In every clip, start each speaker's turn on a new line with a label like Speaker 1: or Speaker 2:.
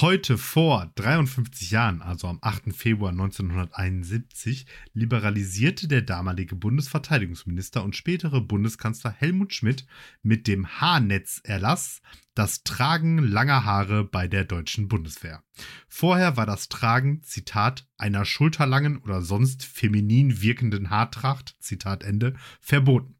Speaker 1: Heute vor 53 Jahren, also am 8. Februar 1971, liberalisierte der damalige Bundesverteidigungsminister und spätere Bundeskanzler Helmut Schmidt mit dem Haarnetzerlass das Tragen langer Haare bei der deutschen Bundeswehr. Vorher war das Tragen, Zitat, einer schulterlangen oder sonst feminin wirkenden Haartracht, Zitat Ende, verboten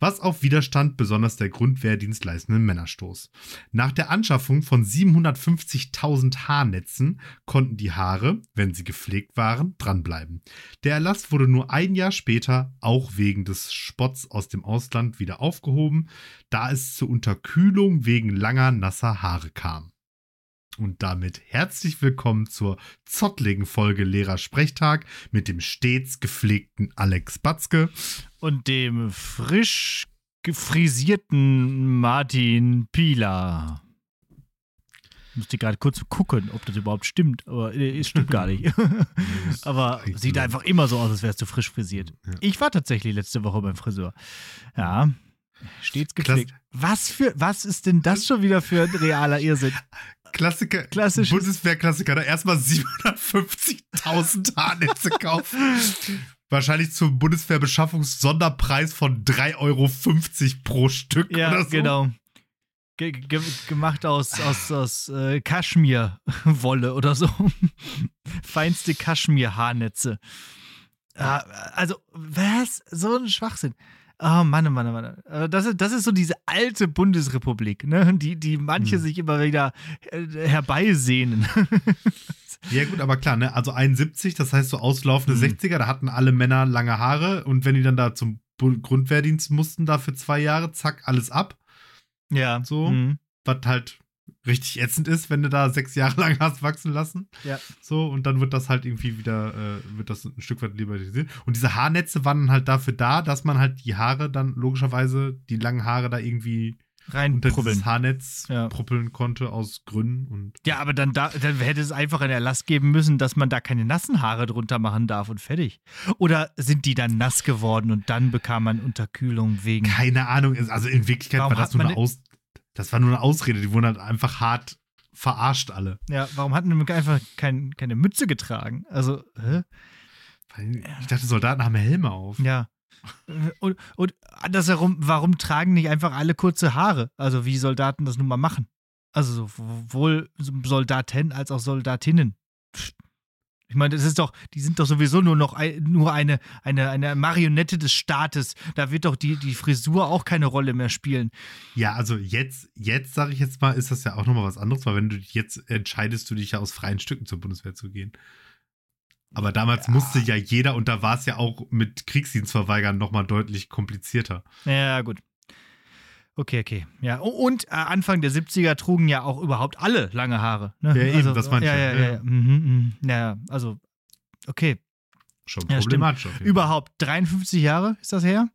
Speaker 1: was auf Widerstand besonders der Grundwehrdienst leistenden Männer stoß. Nach der Anschaffung von 750.000 Haarnetzen konnten die Haare, wenn sie gepflegt waren, dranbleiben. Der Erlass wurde nur ein Jahr später, auch wegen des Spotts aus dem Ausland, wieder aufgehoben, da es zur Unterkühlung wegen langer, nasser Haare kam. Und damit herzlich willkommen zur zottligen Folge Lehrersprechtag mit dem stets gepflegten Alex Batzke
Speaker 2: und dem frisch gefrisierten Martin. Ich musste gerade kurz gucken, ob das überhaupt stimmt, aber äh, es stimmt gar nicht. aber sieht einfach immer so aus, als wärst du frisch frisiert. Ich war tatsächlich letzte Woche beim Friseur. Ja, stets gepflegt. Was für, was ist denn das schon wieder für ein realer Irrsinn?
Speaker 1: Klassiker, Klassisch. Bundeswehrklassiker, da erstmal 750.000 Haarnetze kaufen. Wahrscheinlich zum Bundeswehrbeschaffungssonderpreis von 3,50 Euro pro Stück
Speaker 2: ja,
Speaker 1: oder so.
Speaker 2: genau. Ge ge gemacht aus, aus, aus äh, Kaschmirwolle oder so. Feinste Kaschmir-Haarnetze. Äh, also, was? So ein Schwachsinn. Oh Mann, oh Mann, oh Mann. Äh, das ist, das ist so diese alte Bundesrepublik, ne? die, die manche hm. sich immer wieder äh, herbeisehnen.
Speaker 1: Ja, gut, aber klar, ne? Also 71, das heißt so auslaufende mhm. 60er, da hatten alle Männer lange Haare und wenn die dann da zum Grundwehrdienst mussten, da für zwei Jahre, zack, alles ab.
Speaker 2: Ja.
Speaker 1: So. Mhm. Was halt richtig ätzend ist, wenn du da sechs Jahre lang hast wachsen lassen.
Speaker 2: Ja.
Speaker 1: So, und dann wird das halt irgendwie wieder, äh, wird das ein Stück weit liberalisiert. Und diese Haarnetze waren halt dafür da, dass man halt die Haare dann logischerweise, die langen Haare da irgendwie
Speaker 2: rein
Speaker 1: unter dieses Haarnetz ja. proppeln konnte aus Gründen. Und
Speaker 2: ja, aber dann, da, dann hätte es einfach einen Erlass geben müssen, dass man da keine nassen Haare drunter machen darf und fertig. Oder sind die dann nass geworden und dann bekam man Unterkühlung wegen.
Speaker 1: Keine Ahnung, also in Wirklichkeit war das nur eine Aus das war nur eine Ausrede. Die wurden halt einfach hart verarscht alle.
Speaker 2: Ja, warum hatten die einfach kein, keine Mütze getragen? Also, hä?
Speaker 1: Ich dachte, Soldaten haben Helme auf.
Speaker 2: Ja. Und, und andersherum, warum tragen nicht einfach alle kurze Haare? Also, wie Soldaten das nun mal machen. Also, sowohl Soldaten als auch Soldatinnen. Ich meine, das ist doch, die sind doch sowieso nur noch ein, nur eine, eine, eine Marionette des Staates. Da wird doch die, die Frisur auch keine Rolle mehr spielen.
Speaker 1: Ja, also jetzt, jetzt sage ich jetzt mal, ist das ja auch nochmal was anderes, weil wenn du jetzt entscheidest, du dich ja aus freien Stücken zur Bundeswehr zu gehen. Aber damals ja. musste ja jeder, und da war es ja auch mit Kriegsdienstverweigern nochmal deutlich komplizierter.
Speaker 2: Ja, gut. Okay, okay. Ja, und äh, Anfang der 70er trugen ja auch überhaupt alle lange Haare.
Speaker 1: Ne? Ja, eben, also, das meinte
Speaker 2: ja, ich. Ja, ja, ja. Mhm, mh. ja, also, okay.
Speaker 1: Schon problematisch.
Speaker 2: Ja, überhaupt 53 Jahre ist das her.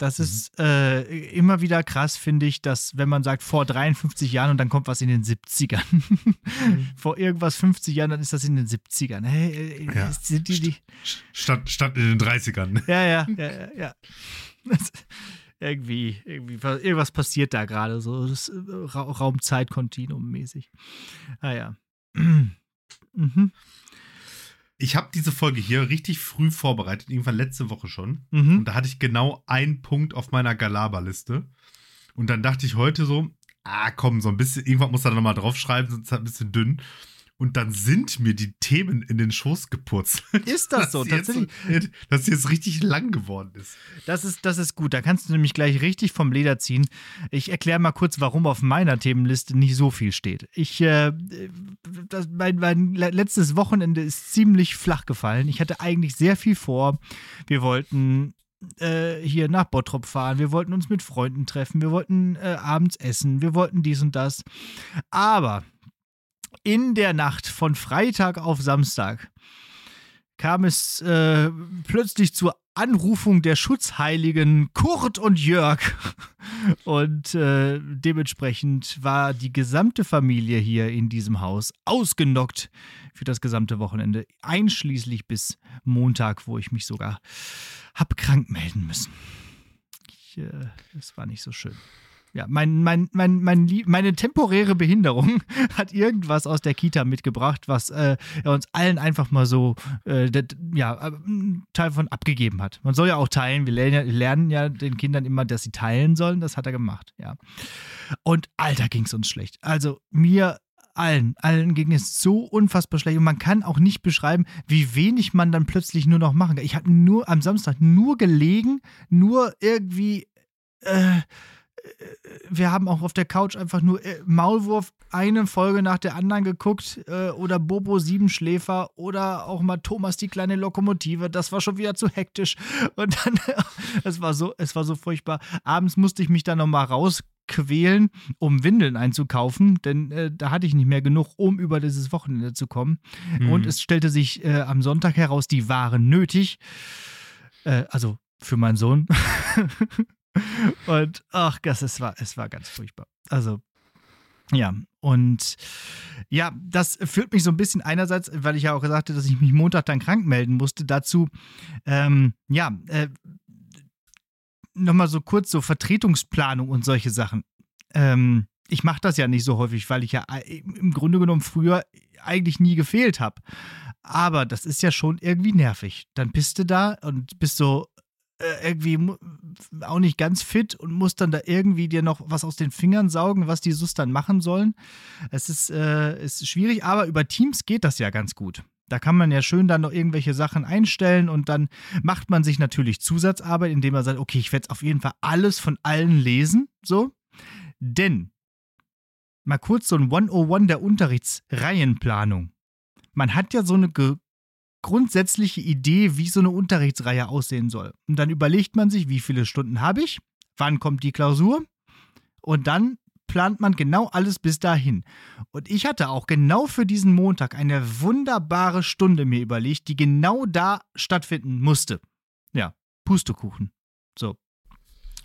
Speaker 2: Das mhm. ist äh, immer wieder krass, finde ich, dass wenn man sagt vor 53 Jahren und dann kommt was in den 70ern. mhm. Vor irgendwas 50 Jahren, dann ist das in den 70ern. Hey,
Speaker 1: äh, ja. sind die, die statt, statt in den 30ern.
Speaker 2: Ja, ja, ja, ja. Irgendwie, irgendwie, irgendwas passiert da gerade, so das äh, Ra Raumzeitkontinuum mäßig. Ah ja. mhm.
Speaker 1: Ich habe diese Folge hier richtig früh vorbereitet, irgendwann letzte Woche schon. Mhm. Und da hatte ich genau einen Punkt auf meiner Galaba-Liste. Und dann dachte ich heute so, ah komm, so ein bisschen, irgendwann muss er da nochmal draufschreiben, sonst ist halt ein bisschen dünn. Und dann sind mir die Themen in den Schoß geputzt.
Speaker 2: Ist das so?
Speaker 1: Tatsächlich? Jetzt, dass sie jetzt richtig lang geworden ist.
Speaker 2: Das ist, das ist gut. Da kannst du nämlich gleich richtig vom Leder ziehen. Ich erkläre mal kurz, warum auf meiner Themenliste nicht so viel steht. Ich, äh, das, mein, mein letztes Wochenende ist ziemlich flach gefallen. Ich hatte eigentlich sehr viel vor. Wir wollten äh, hier nach Bottrop fahren, wir wollten uns mit Freunden treffen, wir wollten äh, abends essen, wir wollten dies und das. Aber in der Nacht von Freitag auf Samstag kam es äh, plötzlich zur Anrufung der Schutzheiligen Kurt und Jörg. Und äh, dementsprechend war die gesamte Familie hier in diesem Haus ausgenockt für das gesamte Wochenende, einschließlich bis Montag, wo ich mich sogar hab krank melden müssen. Ich, äh, das war nicht so schön. Ja, mein, mein, mein, mein, meine temporäre Behinderung hat irgendwas aus der Kita mitgebracht, was äh, er uns allen einfach mal so äh, das, ja, einen Teil von abgegeben hat. Man soll ja auch teilen. Wir lernen, ja, lernen ja den Kindern immer, dass sie teilen sollen. Das hat er gemacht, ja. Und Alter, ging es uns schlecht. Also mir allen, allen ging es so unfassbar schlecht und man kann auch nicht beschreiben, wie wenig man dann plötzlich nur noch machen kann. Ich habe nur am Samstag nur gelegen, nur irgendwie äh, wir haben auch auf der Couch einfach nur äh, Maulwurf eine Folge nach der anderen geguckt äh, oder Bobo Siebenschläfer oder auch mal Thomas die kleine Lokomotive. Das war schon wieder zu hektisch und dann es war so es war so furchtbar. Abends musste ich mich dann noch mal rausquälen, um Windeln einzukaufen, denn äh, da hatte ich nicht mehr genug, um über dieses Wochenende zu kommen. Mhm. Und es stellte sich äh, am Sonntag heraus, die waren nötig. Äh, also für meinen Sohn. Und ach, das, es war, es war ganz furchtbar. Also, ja, und ja, das führt mich so ein bisschen einerseits, weil ich ja auch gesagt habe, dass ich mich Montag dann krank melden musste, dazu, ähm, ja, äh, nochmal so kurz so Vertretungsplanung und solche Sachen. Ähm, ich mache das ja nicht so häufig, weil ich ja im Grunde genommen früher eigentlich nie gefehlt habe. Aber das ist ja schon irgendwie nervig. Dann bist du da und bist so, äh, irgendwie auch nicht ganz fit und muss dann da irgendwie dir noch was aus den Fingern saugen, was die SUS dann machen sollen. Es ist, äh, ist schwierig, aber über Teams geht das ja ganz gut. Da kann man ja schön dann noch irgendwelche Sachen einstellen und dann macht man sich natürlich Zusatzarbeit, indem man sagt, okay, ich werde auf jeden Fall alles von allen lesen, so. Denn, mal kurz so ein 101 der Unterrichtsreihenplanung. Man hat ja so eine grundsätzliche Idee, wie so eine Unterrichtsreihe aussehen soll. Und dann überlegt man sich, wie viele Stunden habe ich, wann kommt die Klausur und dann plant man genau alles bis dahin. Und ich hatte auch genau für diesen Montag eine wunderbare Stunde mir überlegt, die genau da stattfinden musste. Ja, Pustekuchen. So.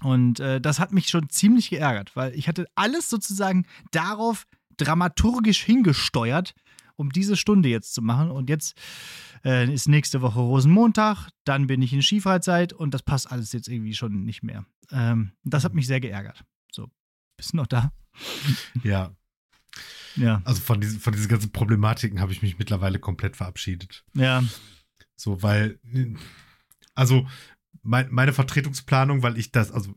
Speaker 2: Und äh, das hat mich schon ziemlich geärgert, weil ich hatte alles sozusagen darauf dramaturgisch hingesteuert, um diese Stunde jetzt zu machen. Und jetzt äh, ist nächste Woche Rosenmontag, dann bin ich in Skifreizeit und das passt alles jetzt irgendwie schon nicht mehr. Ähm, das hat mich sehr geärgert. So, bist du noch da?
Speaker 1: Ja. Ja. Also von diesen, von diesen ganzen Problematiken habe ich mich mittlerweile komplett verabschiedet.
Speaker 2: Ja.
Speaker 1: So, weil, also mein, meine Vertretungsplanung, weil ich das, also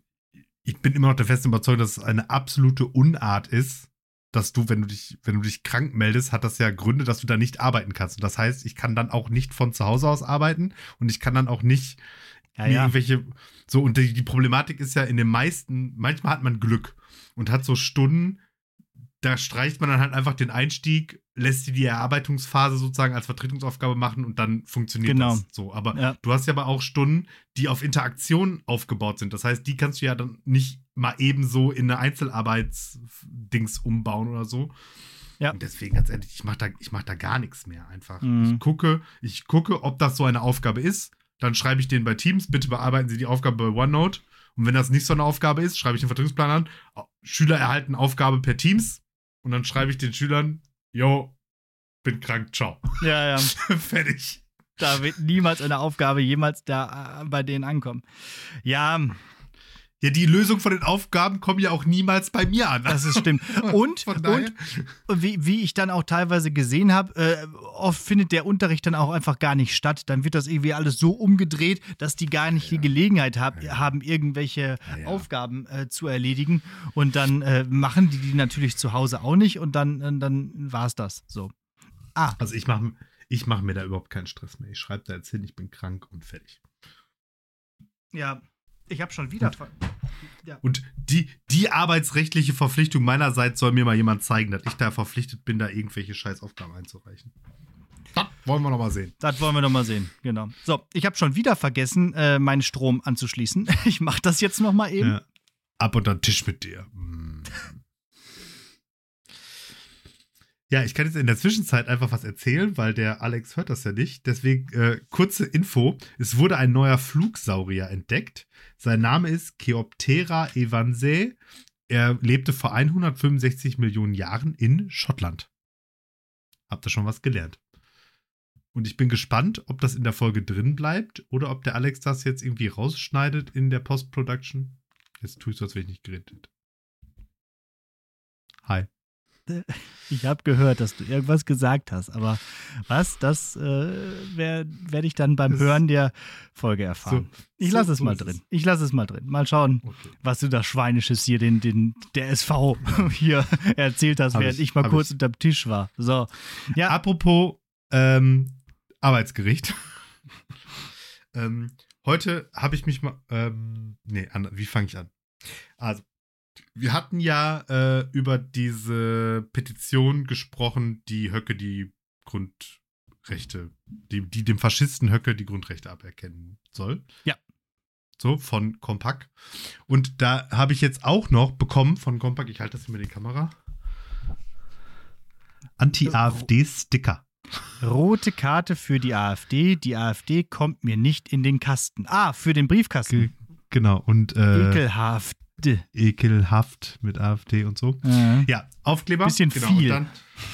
Speaker 1: ich bin immer noch der festen Überzeugung, dass es eine absolute Unart ist, dass du, wenn du dich, wenn du dich krank meldest, hat das ja Gründe, dass du da nicht arbeiten kannst. Und das heißt, ich kann dann auch nicht von zu Hause aus arbeiten und ich kann dann auch nicht ja, ja. irgendwelche, so, und die, die Problematik ist ja in den meisten, manchmal hat man Glück und hat so Stunden, da streicht man dann halt einfach den Einstieg, lässt die die Erarbeitungsphase sozusagen als Vertretungsaufgabe machen und dann funktioniert genau. das so. Aber ja. du hast ja aber auch Stunden, die auf Interaktion aufgebaut sind. Das heißt, die kannst du ja dann nicht mal ebenso in eine Einzelarbeitsdings umbauen oder so. Ja. Und deswegen ganz ehrlich, ich mache da, mach da gar nichts mehr einfach. Mhm. Ich gucke, ich gucke, ob das so eine Aufgabe ist. Dann schreibe ich den bei Teams, bitte bearbeiten Sie die Aufgabe bei OneNote. Und wenn das nicht so eine Aufgabe ist, schreibe ich den Vertretungsplan an. Schüler erhalten Aufgabe per Teams. Und dann schreibe ich den Schülern, yo, bin krank, ciao.
Speaker 2: Ja, ja.
Speaker 1: Fertig.
Speaker 2: Da wird niemals eine Aufgabe jemals da äh, bei denen ankommen. Ja,
Speaker 1: ja, die Lösung von den Aufgaben kommen ja auch niemals bei mir an.
Speaker 2: Das ist stimmt. Und, und wie, wie ich dann auch teilweise gesehen habe, äh, oft findet der Unterricht dann auch einfach gar nicht statt. Dann wird das irgendwie alles so umgedreht, dass die gar nicht ja. die Gelegenheit hab, ja. haben, irgendwelche ja, Aufgaben äh, zu erledigen. Und dann äh, machen die die natürlich zu Hause auch nicht und dann, äh, dann war es das. So.
Speaker 1: Ah. Also ich mache ich mach mir da überhaupt keinen Stress mehr. Ich schreibe da jetzt hin, ich bin krank und fertig.
Speaker 2: Ja, ich habe schon wieder.
Speaker 1: Und, ja. und, die, die arbeitsrechtliche Verpflichtung meinerseits soll mir mal jemand zeigen, dass ich da verpflichtet bin, da irgendwelche Scheißaufgaben einzureichen. Das wollen wir noch mal sehen.
Speaker 2: Das wollen wir noch mal sehen, genau. So, ich habe schon wieder vergessen, äh, meinen Strom anzuschließen. Ich mache das jetzt noch mal eben. Ja.
Speaker 1: Ab unter Tisch mit dir. Ja, ich kann jetzt in der Zwischenzeit einfach was erzählen, weil der Alex hört das ja nicht. Deswegen äh, kurze Info. Es wurde ein neuer Flugsaurier entdeckt. Sein Name ist Cheoptera evansae. Er lebte vor 165 Millionen Jahren in Schottland. Habt ihr schon was gelernt? Und ich bin gespannt, ob das in der Folge drin bleibt oder ob der Alex das jetzt irgendwie rausschneidet in der Post-Production. Jetzt tue ich so, als wäre ich nicht geredet Hi.
Speaker 2: Ich habe gehört, dass du irgendwas gesagt hast, aber was, das äh, werde ich dann beim
Speaker 1: Das-
Speaker 2: Hören der Folge erfahren.
Speaker 1: So-
Speaker 2: ich
Speaker 1: so-
Speaker 2: lasse es
Speaker 1: so
Speaker 2: mal
Speaker 1: ist
Speaker 2: drin.
Speaker 1: es.
Speaker 2: Ich lasse es mal drin. Mal schauen,
Speaker 1: Okay.
Speaker 2: was du da Schweinisches hier den, den, der SV hier erzählt hast,
Speaker 1: Hab
Speaker 2: während
Speaker 1: ich,
Speaker 2: ich, mal kurz
Speaker 1: ich.
Speaker 2: unterm Tisch war. So. Ja,
Speaker 1: Apropos ähm, Arbeitsgericht. ähm, heute habe ich mich mal. Ähm, nee, wie fange ich an? Also, wir hatten ja äh, über diese Petition gesprochen, die Höcke die Grundrechte, die, die dem Faschisten Höcke die Grundrechte aberkennen soll.
Speaker 2: Ja.
Speaker 1: So, von Compaq. Und da habe ich jetzt auch noch bekommen von Compaq, ich halte das hier mit die Kamera. Anti-AfD-Sticker.
Speaker 2: rote Karte für die AfD. Die AfD kommt mir nicht in den Kasten. Ah, für den Briefkasten.
Speaker 1: Genau, und äh,
Speaker 2: Ekelhaft.
Speaker 1: Ekelhaft mit AfD und so.
Speaker 2: Äh,
Speaker 1: Ja, Aufkleber.
Speaker 2: Bisschen
Speaker 1: genau,
Speaker 2: viel.
Speaker 1: Dann,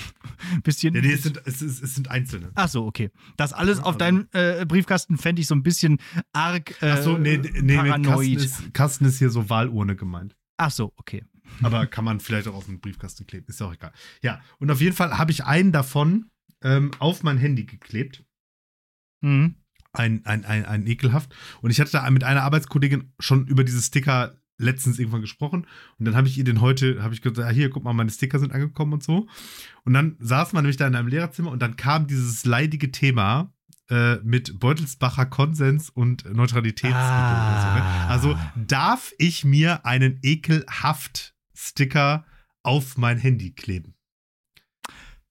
Speaker 2: bisschen.
Speaker 1: ja, nee, es, sind, es, ist, es sind einzelne.
Speaker 2: Ach so, okay. Das alles
Speaker 1: Ja,
Speaker 2: auf deinem äh, Briefkasten fände ich so ein bisschen arg äh,
Speaker 1: Ach so, nee, nee, nee Kasten ist, Kasten ist hier so Wahlurne gemeint.
Speaker 2: Ach so, okay.
Speaker 1: Aber kann man vielleicht auch auf den Briefkasten kleben, ist ja auch egal. Ja, und auf jeden Fall habe ich einen davon ähm, auf mein Handy geklebt.
Speaker 2: Mhm.
Speaker 1: Ein, ein, ein, ein ekelhaft. Und ich hatte da mit einer Arbeitskollegin schon über diese Sticker letztens irgendwann gesprochen. Und dann habe ich ihr den heute, habe ich gesagt, ah, hier, guck mal, meine Sticker sind angekommen und so. Und dann saß man nämlich da in einem Lehrerzimmer und dann kam dieses leidige Thema äh, mit Beutelsbacher Konsens und Neutralitätsgebot. oder so, ne?
Speaker 2: Ah.
Speaker 1: Also darf ich mir einen ekelhaft Sticker auf mein Handy kleben?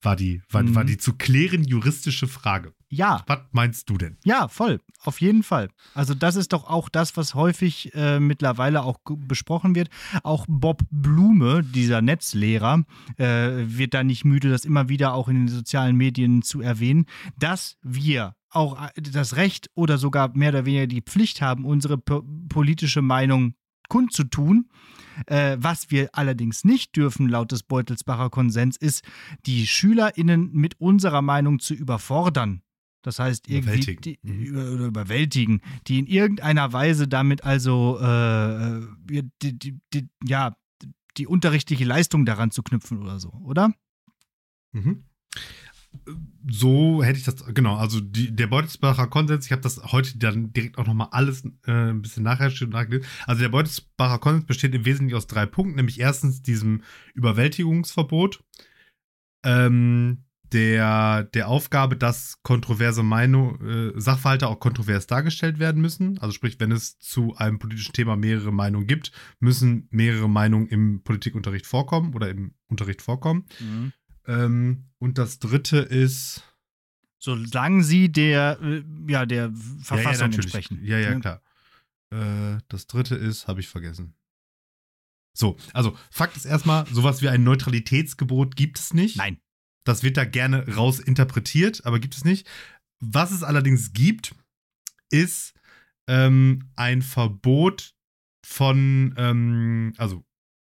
Speaker 1: War die, war,
Speaker 2: Mhm.
Speaker 1: war die zu klären juristische Frage.
Speaker 2: Ja,
Speaker 1: Was meinst du denn?
Speaker 2: ja, voll. Auf jeden Fall. Also, das ist doch auch das, was häufig äh, mittlerweile auch besprochen wird. Auch Bob Blume, dieser Netzlehrer, äh, wird da nicht müde, das immer wieder auch in den sozialen Medien zu erwähnen, dass wir auch äh, das Recht oder sogar mehr oder weniger die Pflicht haben, unsere po politische Meinung kundzutun. Äh, was wir allerdings nicht dürfen, laut des Beutelsbacher Konsens, ist, die SchülerInnen mit unserer Meinung zu überfordern. Das heißt, irgendwie
Speaker 1: Überwältigen.
Speaker 2: die,
Speaker 1: Mhm.
Speaker 2: über, überwältigen, die in irgendeiner Weise damit also äh, äh, die, die, die, ja, die unterrichtliche Leistung daran zu knüpfen oder so, oder?
Speaker 1: Mhm. So hätte ich das, genau, also die, der Beutelsbacher Konsens, ich habe das heute dann direkt auch nochmal alles äh, ein bisschen nachrecherchiert und nachgelesen. Also der Beutelsbacher Konsens besteht im Wesentlichen aus drei Punkten, nämlich erstens diesem Überwältigungsverbot, ähm, der, der Aufgabe, dass kontroverse Meinung, äh, Sachverhalte auch kontrovers dargestellt werden müssen. Also sprich, wenn es zu einem politischen Thema mehrere Meinungen gibt, müssen mehrere Meinungen im Politikunterricht vorkommen oder im Unterricht vorkommen. Ähm, und das dritte ist.
Speaker 2: Solange sie der, äh, ja, der Verfassung
Speaker 1: natürlich.
Speaker 2: entsprechen.
Speaker 1: Ja, ja,
Speaker 2: Ne?
Speaker 1: klar. Äh, das dritte ist, habe ich vergessen. So, also Fakt ist erstmal, sowas wie ein Neutralitätsgebot gibt es nicht.
Speaker 2: Nein.
Speaker 1: Das wird da gerne raus interpretiert, aber gibt es nicht. Was es allerdings gibt, ist ähm, ein Verbot von, ähm, also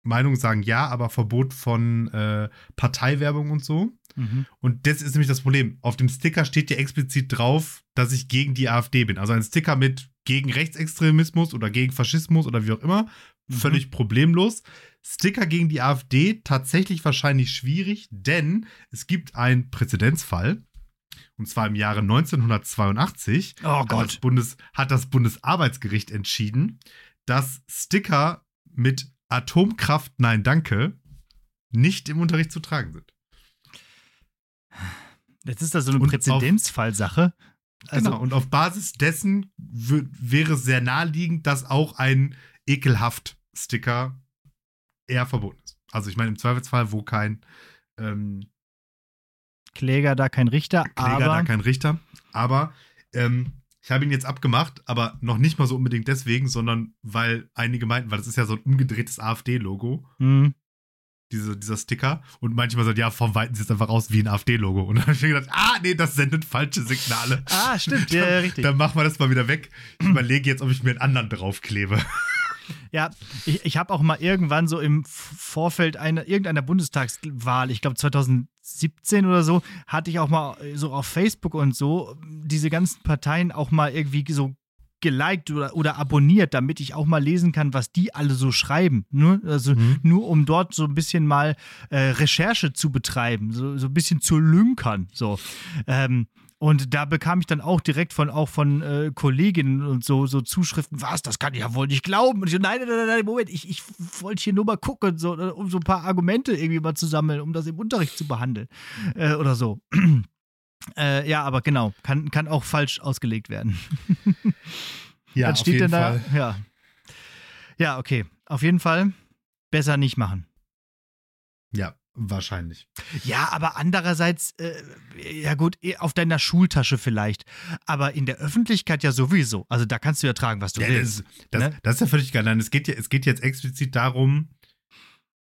Speaker 1: Meinungen sagen ja, aber Verbot von äh, Parteiwerbung und so.
Speaker 2: Mhm.
Speaker 1: Und das ist nämlich das Problem. Auf dem Sticker steht ja explizit drauf, dass ich gegen die AfD bin. Also ein Sticker mit gegen Rechtsextremismus oder gegen Faschismus oder wie auch immer.
Speaker 2: Mhm.
Speaker 1: Völlig problemlos. Sticker gegen die AfD tatsächlich wahrscheinlich schwierig, denn es gibt einen Präzedenzfall. Und zwar im Jahre 1982
Speaker 2: Oh
Speaker 1: hat das,
Speaker 2: Gott.
Speaker 1: Bundes, hat das Bundesarbeitsgericht entschieden, dass Sticker mit Atomkraft Nein Danke nicht im Unterricht zu tragen sind.
Speaker 2: Jetzt ist das so eine Präzedenzfallsache. Also,
Speaker 1: genau, und auf Basis dessen wäre es sehr naheliegend, dass auch ein Ekelhaft-Sticker eher verboten ist. Also ich meine, im Zweifelsfall, wo kein ähm,
Speaker 2: Kläger da kein Richter,
Speaker 1: Kläger,
Speaker 2: aber
Speaker 1: da kein Richter. Aber ähm, ich habe ihn jetzt abgemacht, aber noch nicht mal so unbedingt deswegen, sondern weil einige meinten, weil das ist ja so ein umgedrehtes AfD-Logo,
Speaker 2: hm,
Speaker 1: diese, dieser Sticker. Und manchmal so, ja, vom Weiten sieht es einfach aus wie ein AfD-Logo. Und dann habe ich mir gedacht, ah, nee, das sendet falsche Signale.
Speaker 2: Ah, stimmt, ja,
Speaker 1: Dann-
Speaker 2: richtig.
Speaker 1: Dann machen wir das mal wieder weg. Ich überlege jetzt, ob ich mir einen anderen draufklebe.
Speaker 2: Ja, ich, ich habe auch mal irgendwann so im Vorfeld einer, irgendeiner Bundestagswahl, ich glaube 2017 oder so, hatte ich auch mal so auf Facebook und so diese ganzen Parteien auch mal irgendwie so geliked oder, oder abonniert, damit ich auch mal lesen kann, was die alle so schreiben. Ne? Also
Speaker 1: Mhm.
Speaker 2: nur um dort so ein bisschen mal äh, Recherche zu betreiben, so, so ein bisschen zu lünkern. So. Ähm, und da bekam ich dann auch direkt von auch von äh, Kolleginnen und so, so Zuschriften, was, das kann ich ja wohl nicht glauben. Und ich so, nein, nein, nein, nein, Moment, ich, ich wollte hier nur mal gucken, so, äh, um so ein paar Argumente irgendwie mal zu sammeln, um das im Unterricht zu behandeln. Äh, oder so. äh, ja, aber genau, kann, kann auch falsch ausgelegt werden.
Speaker 1: Ja, auf
Speaker 2: steht
Speaker 1: jeden
Speaker 2: denn da?
Speaker 1: Fall.
Speaker 2: Ja. Ja, okay. Auf jeden Fall besser nicht machen.
Speaker 1: Ja, wahrscheinlich.
Speaker 2: Ja, aber andererseits, äh, ja gut, eh auf deiner Schultasche vielleicht. Aber in der Öffentlichkeit ja sowieso. Also da kannst du ja tragen, was du
Speaker 1: Ja,
Speaker 2: willst.
Speaker 1: das,
Speaker 2: ne?
Speaker 1: das ist ja völlig geil. Nein, es geht, ja, es geht jetzt explizit darum,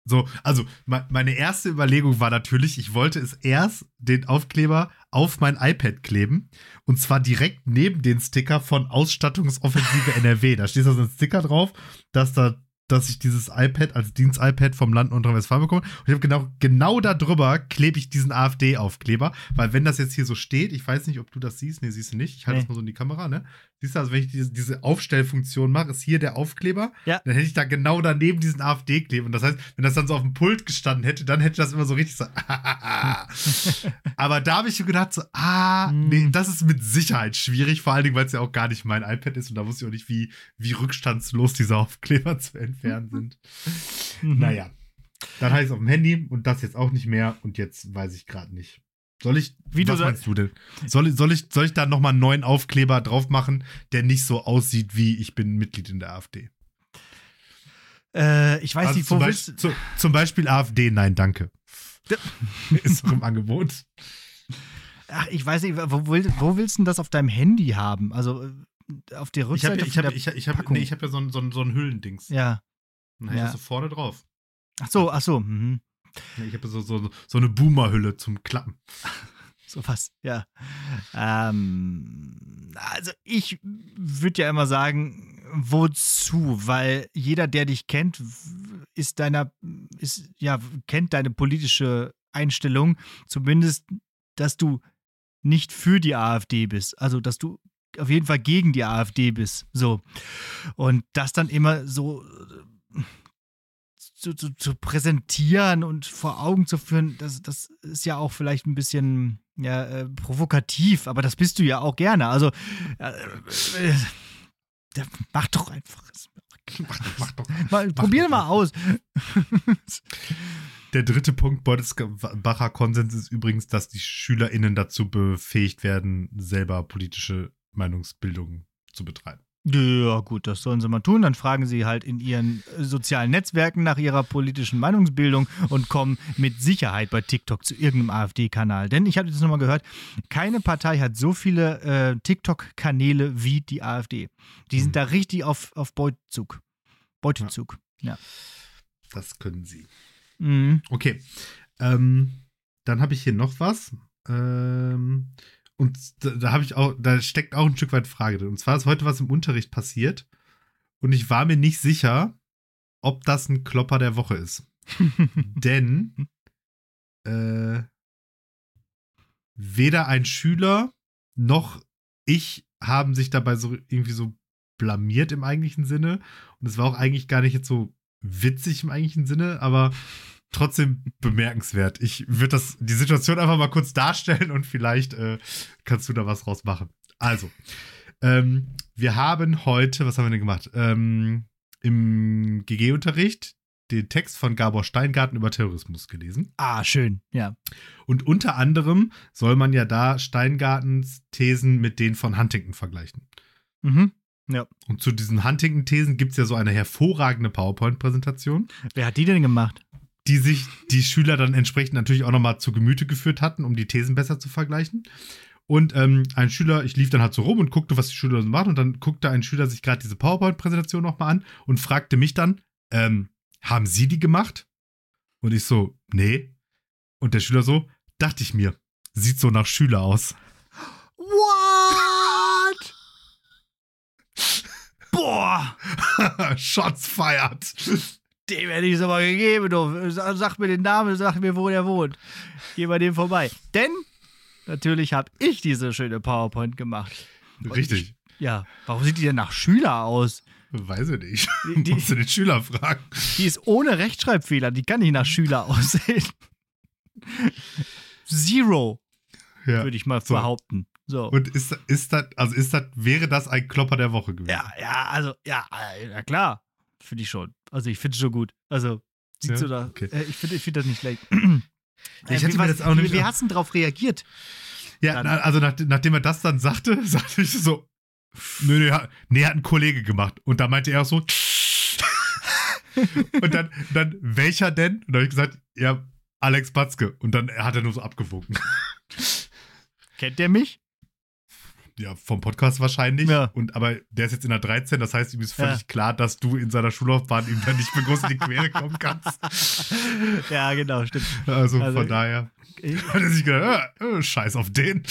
Speaker 1: so, also me- meine erste Überlegung war natürlich, ich wollte es erst den Aufkleber auf mein iPad kleben und zwar direkt neben den Sticker von Ausstattungsoffensive NRW. Da steht so ein Sticker drauf, dass da dass ich dieses iPad als Dienst-iPad vom Land Nordrhein-Westfalen bekomme. Und ich habe genau, genau da drüber klebe ich diesen AfD-Aufkleber, weil wenn das jetzt hier so steht, ich weiß nicht, ob du das siehst, nee, siehst du nicht, ich halte
Speaker 2: Nee.
Speaker 1: das mal so in die Kamera, ne? Siehst du, also wenn ich diese, diese Aufstellfunktion mache, ist hier der Aufkleber,
Speaker 2: Ja.
Speaker 1: dann hätte ich da genau daneben diesen AfD-Kleber. Und das heißt, wenn das dann so auf dem Pult gestanden hätte, dann hätte das immer so richtig so. Aber da habe ich mir gedacht, so, ah,
Speaker 2: Hm.
Speaker 1: nee, das ist mit Sicherheit schwierig, vor allen Dingen, weil es ja auch gar nicht mein iPad ist und da wusste ich auch nicht, wie, wie rückstandslos diese Aufkleber zu entfernen sind.
Speaker 2: Mhm.
Speaker 1: Naja. Dann heißt es auf dem Handy und das jetzt auch nicht mehr und jetzt weiß ich gerade nicht. Soll ich,
Speaker 2: Wie du
Speaker 1: was meinst du denn? Soll, ich- soll, ich, soll ich da nochmal einen neuen Aufkleber drauf machen, der nicht so aussieht wie ich bin Mitglied in der AfD?
Speaker 2: Äh, ich weiß
Speaker 1: Also
Speaker 2: nicht,
Speaker 1: zum,
Speaker 2: wo du.
Speaker 1: zu, zum Beispiel AfD, nein, danke. Ist doch im Angebot.
Speaker 2: Ach, ich weiß nicht, wo, wo willst du denn das auf deinem Handy haben? Also äh, auf der
Speaker 1: Ich habe
Speaker 2: Rückseite
Speaker 1: ich
Speaker 2: von
Speaker 1: hab,
Speaker 2: der
Speaker 1: ich hab, ich hab, nee, ich hab ja so ein, so ein, so ein Hüllendings.
Speaker 2: Ja.
Speaker 1: Dann
Speaker 2: Ja.
Speaker 1: das so vorne drauf.
Speaker 2: Ach so, ach so. Mhm.
Speaker 1: Ich habe so, so, so eine Boomer-Hülle zum Klappen.
Speaker 2: Sowas, ja. Ähm, also ich würde ja immer sagen, wozu? Weil jeder, der dich kennt, ist deiner, ist, ja, kennt deine politische Einstellung, zumindest, dass du nicht für die AfD bist. Also, dass du auf jeden Fall gegen die AfD bist. So. Und das dann immer so äh, zu, zu, zu präsentieren und vor Augen zu führen, das, das ist ja auch vielleicht ein bisschen ja, äh, provokativ, aber das bist du ja auch gerne. Also, äh, äh, mach doch einfach.
Speaker 1: Mach doch, mach doch.
Speaker 2: Mal, probier
Speaker 1: doch
Speaker 2: mal aus.
Speaker 1: Der dritte Punkt Beutelsbacher Konsens ist übrigens, dass die SchülerInnen dazu befähigt werden, selber politische Meinungsbildung zu betreiben.
Speaker 2: Ja, gut, das sollen sie mal tun. Dann fragen sie halt in ihren äh, sozialen Netzwerken nach ihrer politischen Meinungsbildung und kommen mit Sicherheit bei TikTok zu irgendeinem AfD-Kanal. Denn ich habe jetzt nochmal gehört, keine Partei hat so viele äh, TikTok-Kanäle wie die AfD. Die sind
Speaker 1: Hm.
Speaker 2: da richtig auf, auf Beutezug. Beutezug. Ja.
Speaker 1: Das können sie.
Speaker 2: Mhm.
Speaker 1: Okay. Ähm, dann habe ich hier noch was. Ähm, und da, da habe ich auch, da steckt auch ein Stück weit Frage drin. Und zwar ist heute was im Unterricht passiert. Und ich war mir nicht sicher, ob das ein Klopper der Woche ist. Denn äh, weder ein Schüler noch ich haben sich dabei so irgendwie so blamiert im eigentlichen Sinne. Und es war auch eigentlich gar nicht jetzt so witzig im eigentlichen Sinne, aber trotzdem bemerkenswert. Ich würde das die Situation einfach mal kurz darstellen und vielleicht äh, kannst du da was draus machen. Also, ähm, wir haben heute, was haben wir denn gemacht? Ähm, Im GG-Unterricht den Text von Gabor Steingarten über Terrorismus gelesen.
Speaker 2: Ah, schön. Ja.
Speaker 1: Und unter anderem soll man ja da Steingartens Thesen mit denen von Huntington vergleichen.
Speaker 2: Mhm.
Speaker 1: Und zu diesen Huntington-Thesen gibt es ja so eine hervorragende PowerPoint-Präsentation,
Speaker 2: Wer hat die denn gemacht?
Speaker 1: Die sich die Schüler dann entsprechend natürlich auch nochmal zu Gemüte geführt hatten, um die Thesen besser zu vergleichen. Und ähm, ein Schüler, ich lief dann halt so rum und guckte, was die Schüler so machen. Und dann guckte ein Schüler sich gerade diese PowerPoint-Präsentation nochmal an und fragte mich dann, ähm, haben Sie die gemacht? Und ich so, nee. Und der Schüler so, dachte ich mir, sieht so nach Schüler aus.
Speaker 2: What? Boah!
Speaker 1: Shots fired.
Speaker 2: Dem hätte ich es aber gegeben, du. Sag, mir den Namen, sag mir, wo der wohnt. Geh bei dem vorbei. Denn natürlich habe ich diese schöne PowerPoint gemacht. Und
Speaker 1: Richtig.
Speaker 2: Ja, warum sieht die denn nach Schüler aus?
Speaker 1: Weiß ich nicht.
Speaker 2: Die- die-
Speaker 1: Musst du den Schüler fragen.
Speaker 2: Die ist ohne Rechtschreibfehler, die kann nicht nach Schüler aussehen. Zero,
Speaker 1: Ja.
Speaker 2: würde ich mal
Speaker 1: So.
Speaker 2: behaupten. So.
Speaker 1: Und ist, ist das, also ist das, wäre das ein Klopper der Woche gewesen?
Speaker 2: Ja, ja, also, ja, ja klar. Finde ich schon. Also, ich finde es schon gut. Also, sieht
Speaker 1: Ja,
Speaker 2: so da.
Speaker 1: okay.
Speaker 2: Äh, ich finde ich find das nicht schlecht.
Speaker 1: Ich
Speaker 2: Äh,
Speaker 1: hätte
Speaker 2: wie,
Speaker 1: mir das auch nicht-
Speaker 2: wie hast du denn drauf reagiert?
Speaker 1: Ja,
Speaker 2: Dann-
Speaker 1: also nach, nachdem er das dann sagte, sagte ich so, nö, nö, hat- nee, hat ein Kollege gemacht. Und da meinte er auch so, und dann, dann, welcher denn? Und dann habe ich gesagt, ja, Alex Batzke. Und dann hat er nur so abgewunken.
Speaker 2: Kennt der mich?
Speaker 1: Ja, vom Podcast wahrscheinlich.
Speaker 2: Ja.
Speaker 1: Und, aber der ist jetzt in der 13, das heißt, ihm ist völlig
Speaker 2: Ja.
Speaker 1: klar, dass du in seiner Schullaufbahn ihm dann nicht mehr groß in die Quere kommen kannst.
Speaker 2: ja, genau, stimmt.
Speaker 1: Also,
Speaker 2: Also-
Speaker 1: von daher
Speaker 2: Ich,
Speaker 1: hat er sich gedacht, äh, äh, scheiß auf den.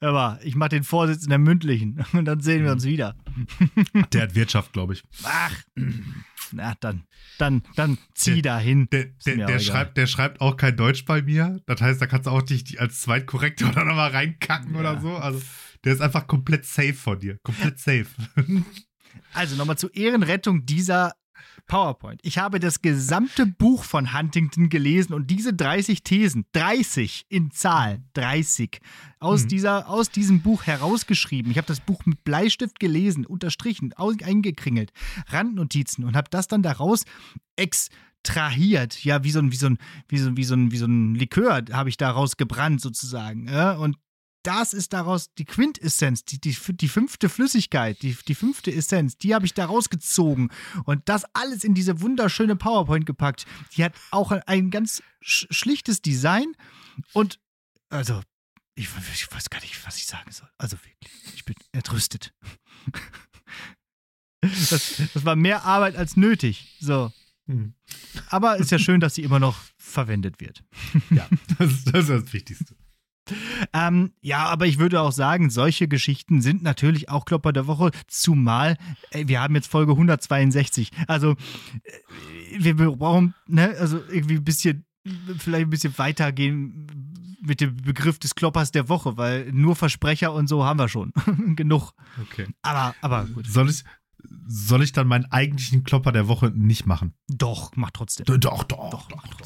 Speaker 2: aber ich mache den Vorsitz in der mündlichen und dann sehen wir uns wieder.
Speaker 1: Der hat Wirtschaft, glaube ich.
Speaker 2: Ach, na dann, dann, dann zieh da hin.
Speaker 1: Der, der, der, schreibt, der schreibt auch kein Deutsch bei mir. Das heißt, da kannst du auch dich als Zweitkorrektor dann nochmal reinkacken
Speaker 2: Ja.
Speaker 1: oder so. Also, der ist einfach komplett safe von dir. Komplett safe.
Speaker 2: Also nochmal zur Ehrenrettung dieser PowerPoint. Ich habe das gesamte Buch von Huntington gelesen und diese 30 Thesen, 30 in Zahl, 30, aus,
Speaker 1: Mhm.
Speaker 2: dieser, aus diesem Buch herausgeschrieben. Ich habe das Buch mit Bleistift gelesen, unterstrichen, eingekringelt, Randnotizen und habe das dann daraus extrahiert. Ja, wie so ein, wie so ein, wie so, wie so ein, wie so ein Likör habe ich daraus gebrannt sozusagen. Ja? Und das ist daraus die Quintessenz, die, die, die fünfte Flüssigkeit, die, die fünfte Essenz, die habe ich daraus gezogen und das alles in diese wunderschöne PowerPoint gepackt. Die hat auch ein ganz sch schlichtes Design und also ich, ich weiß gar nicht, was ich sagen soll. Also wirklich, ich bin entrüstet. Das, das war mehr Arbeit als nötig. So.
Speaker 1: Hm.
Speaker 2: Aber ist ja schön, dass sie immer noch verwendet wird.
Speaker 1: Ja, das, das ist das Wichtigste.
Speaker 2: Ähm, ja, aber ich würde auch sagen, solche Geschichten sind natürlich auch Klopper der Woche, zumal äh, wir haben jetzt Folge 162. Also äh, wir brauchen, ne, also irgendwie ein bisschen, vielleicht ein bisschen weitergehen mit dem Begriff des Kloppers der Woche, weil nur Versprecher und so haben wir schon. Genug.
Speaker 1: Okay.
Speaker 2: Aber, aber gut.
Speaker 1: Soll ich, soll ich dann meinen eigentlichen Klopper der Woche nicht machen?
Speaker 2: Doch, mach trotzdem.
Speaker 1: Doch, doch, doch.
Speaker 2: Doch,
Speaker 1: doch. Okay.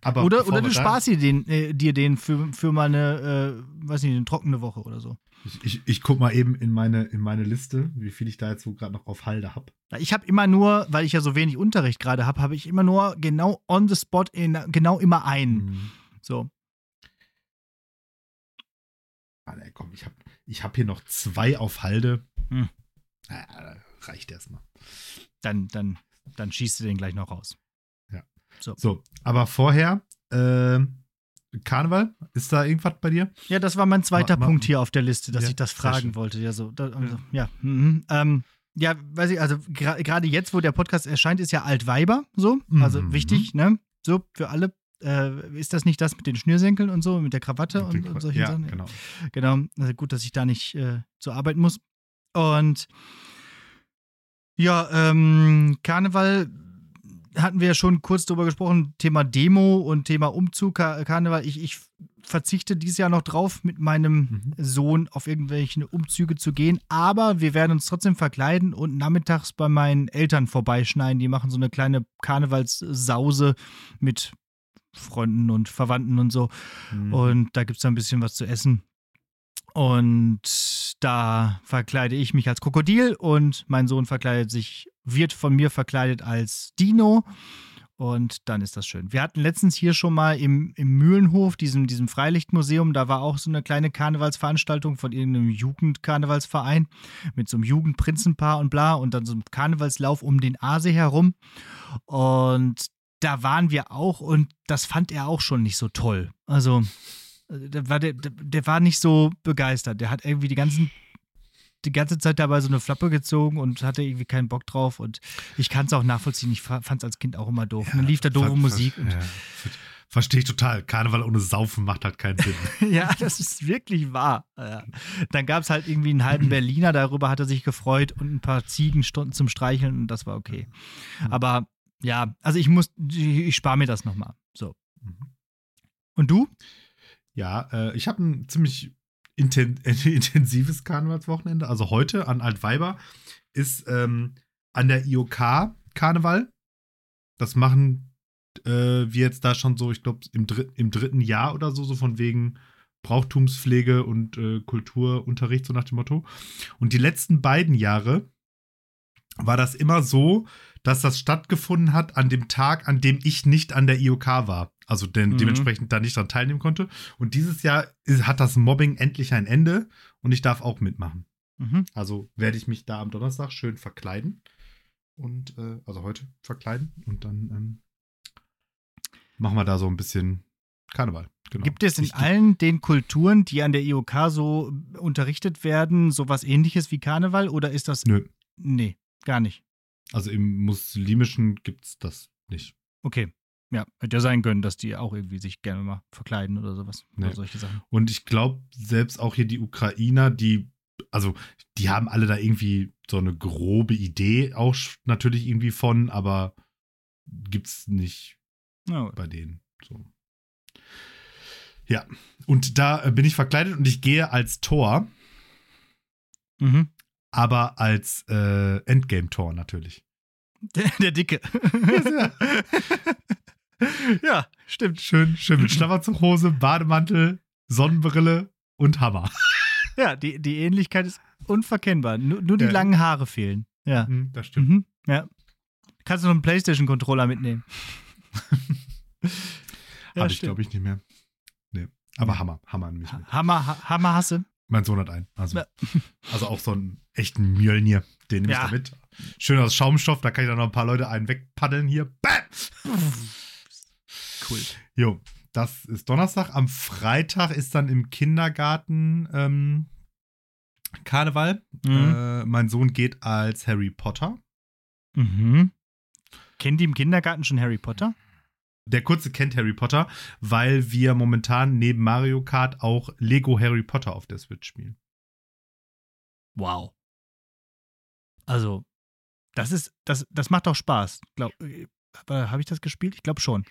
Speaker 1: Aber
Speaker 2: Oder, oder du sparst dir den, äh, dir den für, für mal eine, äh, weiß nicht, eine trockene Woche oder so.
Speaker 1: Ich, ich, ich guck mal eben in meine, in meine Liste, wie viel ich da jetzt so gerade noch auf Halde habe.
Speaker 2: Ich habe immer nur, weil ich ja so wenig Unterricht gerade habe, habe ich immer nur genau on the spot, in, genau immer einen.
Speaker 1: Hm.
Speaker 2: So.
Speaker 1: Alter, komm, ich habe ich hab hier noch zwei auf Halde.
Speaker 2: Hm.
Speaker 1: Ah, reicht erstmal.
Speaker 2: Dann, dann, dann schießt du den gleich noch raus.
Speaker 1: So, aber vorher, ähm, Karneval, ist da irgendwas bei dir?
Speaker 2: Ja, das war mein zweiter
Speaker 1: Ma- ma-
Speaker 2: Punkt hier auf der Liste, dass
Speaker 1: Ja,
Speaker 2: ich das fragen wollte. Ja, so. Da, also, ja. Mhm. Ähm, ja, weiß ich, also gra- gerade jetzt, wo der Podcast erscheint, ist ja Altweiber so. Also
Speaker 1: Mhm.
Speaker 2: wichtig, ne? So, für alle. Äh, ist das nicht das mit den Schnürsenkeln und so, mit der Krawatte und, und solchen
Speaker 1: ja,
Speaker 2: Sachen?
Speaker 1: genau.
Speaker 2: Genau, also gut, dass ich da nicht äh, so arbeiten muss. Und ja, ähm, Karneval hatten wir ja schon kurz drüber gesprochen, Thema Demo und Thema Umzug, Ka Karneval. Ich, ich verzichte dieses Jahr noch drauf, mit meinem
Speaker 1: Mhm.
Speaker 2: Sohn auf irgendwelche Umzüge zu gehen. Aber wir werden uns trotzdem verkleiden und nachmittags bei meinen Eltern vorbeischneiden. Die machen so eine kleine Karnevalssause mit Freunden und Verwandten und so.
Speaker 1: Mhm.
Speaker 2: Und da gibt es dann ein bisschen was zu essen. Und da verkleide ich mich als Krokodil und mein Sohn verkleidet sich, wird von mir verkleidet als Dino. Und dann ist das schön. Wir hatten letztens hier schon mal im, im Mühlenhof, diesem, diesem Freilichtmuseum, da war auch so eine kleine Karnevalsveranstaltung von irgendeinem Jugendkarnevalsverein mit so einem Jugendprinzenpaar und bla und dann so einem Karnevalslauf um den Aasee herum. Und da waren wir auch und das fand er auch schon nicht so toll. Also, der war, der, der- war nicht so begeistert. Der hat irgendwie die ganzen die ganze Zeit dabei so eine Flappe gezogen und hatte irgendwie keinen Bock drauf und ich kann es auch nachvollziehen. Ich fand es als Kind auch immer doof. Und dann lief da doofe
Speaker 1: Ver-
Speaker 2: Musik.
Speaker 1: ver-
Speaker 2: Und,
Speaker 1: ja, ver- Verstehe ich total. Karneval ohne Saufen macht halt keinen Sinn.
Speaker 2: ja, das ist wirklich wahr. Ja. Dann gab es halt irgendwie einen halben Berliner, darüber hat er sich gefreut und ein paar Ziegenstunden zum Streicheln und das war okay. Aber ja, also ich muss, ich, ich spare mir das nochmal. So.
Speaker 1: Mhm.
Speaker 2: Und du?
Speaker 1: Ja, äh, ich habe einen ziemlich inten ein intensives Karnevalswochenende. Also heute an Altweiber ist ähm, an der IOK Karneval. Das machen äh, wir jetzt da schon so, ich glaube, im, dr im dritten Jahr oder so, so von wegen Brauchtumspflege und äh, Kulturunterricht, so nach dem Motto. Und die letzten beiden Jahre war das immer so, dass das stattgefunden hat an dem Tag, an dem ich nicht an der IOK war. Also denn
Speaker 2: Mhm.
Speaker 1: dementsprechend da nicht daran teilnehmen konnte. Und dieses Jahr ist, hat das Mobbing endlich ein Ende und ich darf auch mitmachen.
Speaker 2: Mhm.
Speaker 1: Also werde ich mich da am Donnerstag schön verkleiden. Und, äh, also heute verkleiden. Und dann ähm, machen wir da so ein bisschen Karneval. Genau.
Speaker 2: Gibt es in
Speaker 1: Ich-
Speaker 2: allen den Kulturen, die an der IOK so unterrichtet werden, sowas ähnliches wie Karneval oder ist das.
Speaker 1: Nö.
Speaker 2: Nee, gar nicht.
Speaker 1: Also im Muslimischen gibt es das nicht.
Speaker 2: Okay. Ja, hätte ja sein können, dass die auch irgendwie sich gerne mal verkleiden oder sowas.
Speaker 1: Nee.
Speaker 2: Oder solche Sachen.
Speaker 1: Und ich glaube, selbst auch hier die Ukrainer, die, also, die haben alle da irgendwie so eine grobe Idee auch natürlich irgendwie von, aber gibt's nicht
Speaker 2: gut.
Speaker 1: bei denen. So. Ja, und da äh, bin ich verkleidet und ich gehe als Tor,
Speaker 2: Mhm.
Speaker 1: aber als äh, Endgame-Tor natürlich.
Speaker 2: Der, der Dicke. ja, stimmt.
Speaker 1: Schön, schön mit Schlafanzughose, Bademantel, Sonnenbrille und Hammer.
Speaker 2: Ja, die, die Ähnlichkeit ist unverkennbar. Nur, nur die
Speaker 1: Ja.
Speaker 2: langen Haare fehlen. Ja.
Speaker 1: Hm, das stimmt.
Speaker 2: Mhm. Ja. Kannst du noch einen PlayStation-Controller mitnehmen? ja,
Speaker 1: Habe ich, glaube ich, nicht mehr. Nee. Aber
Speaker 2: Ja.
Speaker 1: Hammer, Hammer nämlich mit.
Speaker 2: Hammer, Ha- Hammer hasse.
Speaker 1: Mein Sohn hat einen. Also,
Speaker 2: Ja.
Speaker 1: also auch so einen echten Mjölnir. Den nehme ich
Speaker 2: Ja.
Speaker 1: da mit. Schön aus Schaumstoff, da kann ich dann noch ein paar Leute einen wegpaddeln hier. Bam!
Speaker 2: Cool.
Speaker 1: Jo, das ist Donnerstag. Am Freitag ist dann im Kindergarten ähm, Karneval.
Speaker 2: Mhm.
Speaker 1: Äh, mein Sohn geht als Harry Potter.
Speaker 2: Mhm. Kennen die im Kindergarten schon Harry Potter?
Speaker 1: Der Kurze kennt Harry Potter, weil wir momentan neben Mario Kart auch Lego Harry Potter auf der Switch spielen.
Speaker 2: Wow. Also, das ist, das, das macht doch Spaß. Glaub, habe ich das gespielt? Ich glaube schon.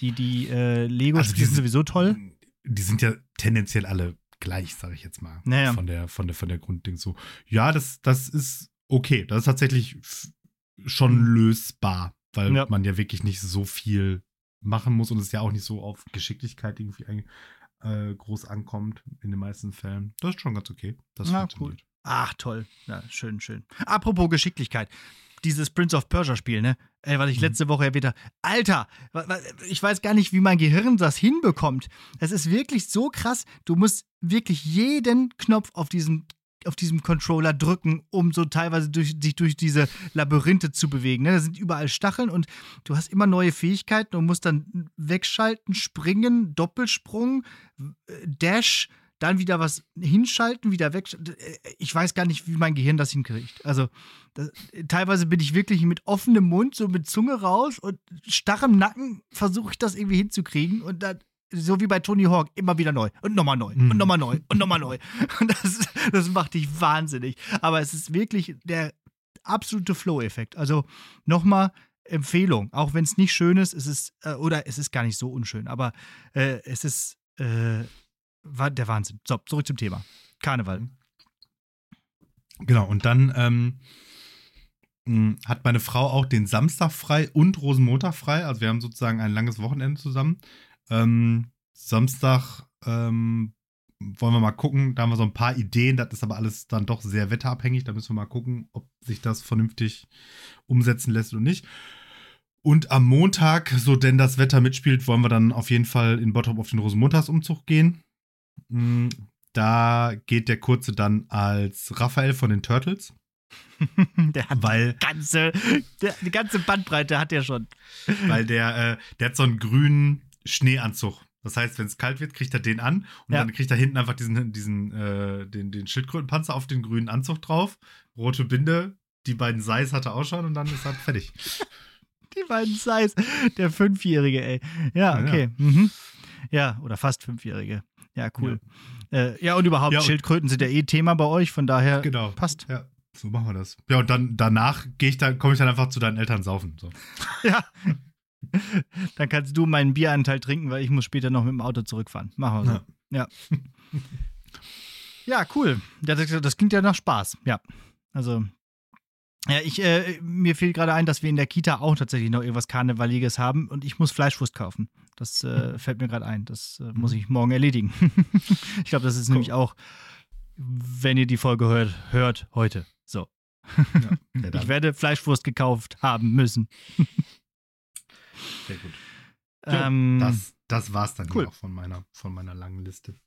Speaker 2: Die, die äh, Lego-Spiele
Speaker 1: die
Speaker 2: sind sowieso toll.
Speaker 1: Die sind ja tendenziell alle gleich, sage ich jetzt mal.
Speaker 2: Naja.
Speaker 1: Von der, von der, von der Grundding so. Ja, das, das ist okay. Das ist tatsächlich schon lösbar, weil
Speaker 2: Mhm. Ja.
Speaker 1: man ja wirklich nicht so viel machen muss und es ja auch nicht so auf Geschicklichkeit irgendwie ein, äh, groß ankommt in den meisten Fällen. Das ist schon ganz okay. Das
Speaker 2: Ja,
Speaker 1: funktioniert.
Speaker 2: Ach, toll. Ja, schön, schön. Apropos Geschicklichkeit. Dieses Prince of Persia-Spiel, ne? Ey, was ich
Speaker 1: Mhm.
Speaker 2: letzte Woche erwähnt habe. Alter, ich weiß gar nicht, wie mein Gehirn das hinbekommt. Es ist wirklich so krass. Du musst wirklich jeden Knopf auf diesem auf diesem Controller drücken, um so teilweise durch, sich durch diese Labyrinthe zu bewegen. Ne? Da sind überall Stacheln und du hast immer neue Fähigkeiten und musst dann wegschalten, springen, Doppelsprung, äh, Dash, dann wieder was hinschalten, wieder weg. Ich weiß gar nicht, wie mein Gehirn das hinkriegt. Also das, teilweise bin ich wirklich mit offenem Mund, so mit Zunge raus und starrem Nacken versuche ich das irgendwie hinzukriegen und dann so wie bei Tony Hawk, immer wieder neu und nochmal neu und
Speaker 1: Mhm.
Speaker 2: nochmal neu und nochmal neu. Und das, das macht dich wahnsinnig. Aber es ist wirklich der absolute Flow-Effekt. Also nochmal Empfehlung, auch wenn es nicht schön ist, es ist, äh, oder es ist gar nicht so unschön, aber äh, es ist äh, war der Wahnsinn. So, zurück zum Thema. Karneval.
Speaker 1: Genau, und dann ähm, mh, hat meine Frau auch den Samstag frei und Rosenmontag frei. Also wir haben sozusagen ein langes Wochenende zusammen. Ähm, Samstag ähm, wollen wir mal gucken. Da haben wir so ein paar Ideen. Das ist aber alles dann doch sehr wetterabhängig. Da müssen wir mal gucken, ob sich das vernünftig umsetzen lässt oder nicht. Und am Montag, so denn das Wetter mitspielt, wollen wir dann auf jeden Fall in Bottrop auf den Rosenmontagsumzug gehen. Mm, Da geht der Kurze dann als Raphael von den Turtles,
Speaker 2: der hat
Speaker 1: weil,
Speaker 2: ganze, der, die ganze Bandbreite hat er schon.
Speaker 1: weil der, äh, der hat so einen grünen Schneeanzug. Das heißt, wenn es kalt wird, kriegt er den an und
Speaker 2: Ja.
Speaker 1: dann kriegt er hinten einfach diesen, diesen, äh, den, den Schildkrötenpanzer auf den grünen Anzug drauf, rote Binde, die beiden Seis hat er auch schon und dann ist er fertig.
Speaker 2: Die beiden Size. Der Fünfjährige, ey. Ja,
Speaker 1: Ja,
Speaker 2: okay. Ja, mhm. ja oder fast Fünfjährige. Ja, cool. Ja, äh, ja und überhaupt,
Speaker 1: Ja, und-
Speaker 2: Schildkröten sind ja eh Thema bei euch, von daher
Speaker 1: Genau.
Speaker 2: passt.
Speaker 1: Ja, so machen wir das. Ja, und dann danach gehe ich dann, komme ich dann einfach zu deinen Eltern saufen. So.
Speaker 2: Ja. Dann kannst du meinen Bieranteil trinken, weil ich muss später noch mit dem Auto zurückfahren. Machen wir so. Ja. Ja, cool. Ja, das, das klingt ja nach Spaß. Ja. Also, ja, ich, äh, mir fiel gerade ein, dass wir in der Kita auch tatsächlich noch irgendwas Karnevaliges haben und ich muss Fleischwurst kaufen. Das äh, fällt mir gerade ein. Das äh, muss ich morgen erledigen. ich glaube, das ist cool. nämlich auch, wenn ihr die Folge hört, hört heute. So. Ja, ich werde Fleischwurst gekauft haben müssen.
Speaker 1: Sehr gut. Ja, ähm, das, das war's dann cool. auch von meiner, von meiner langen Liste.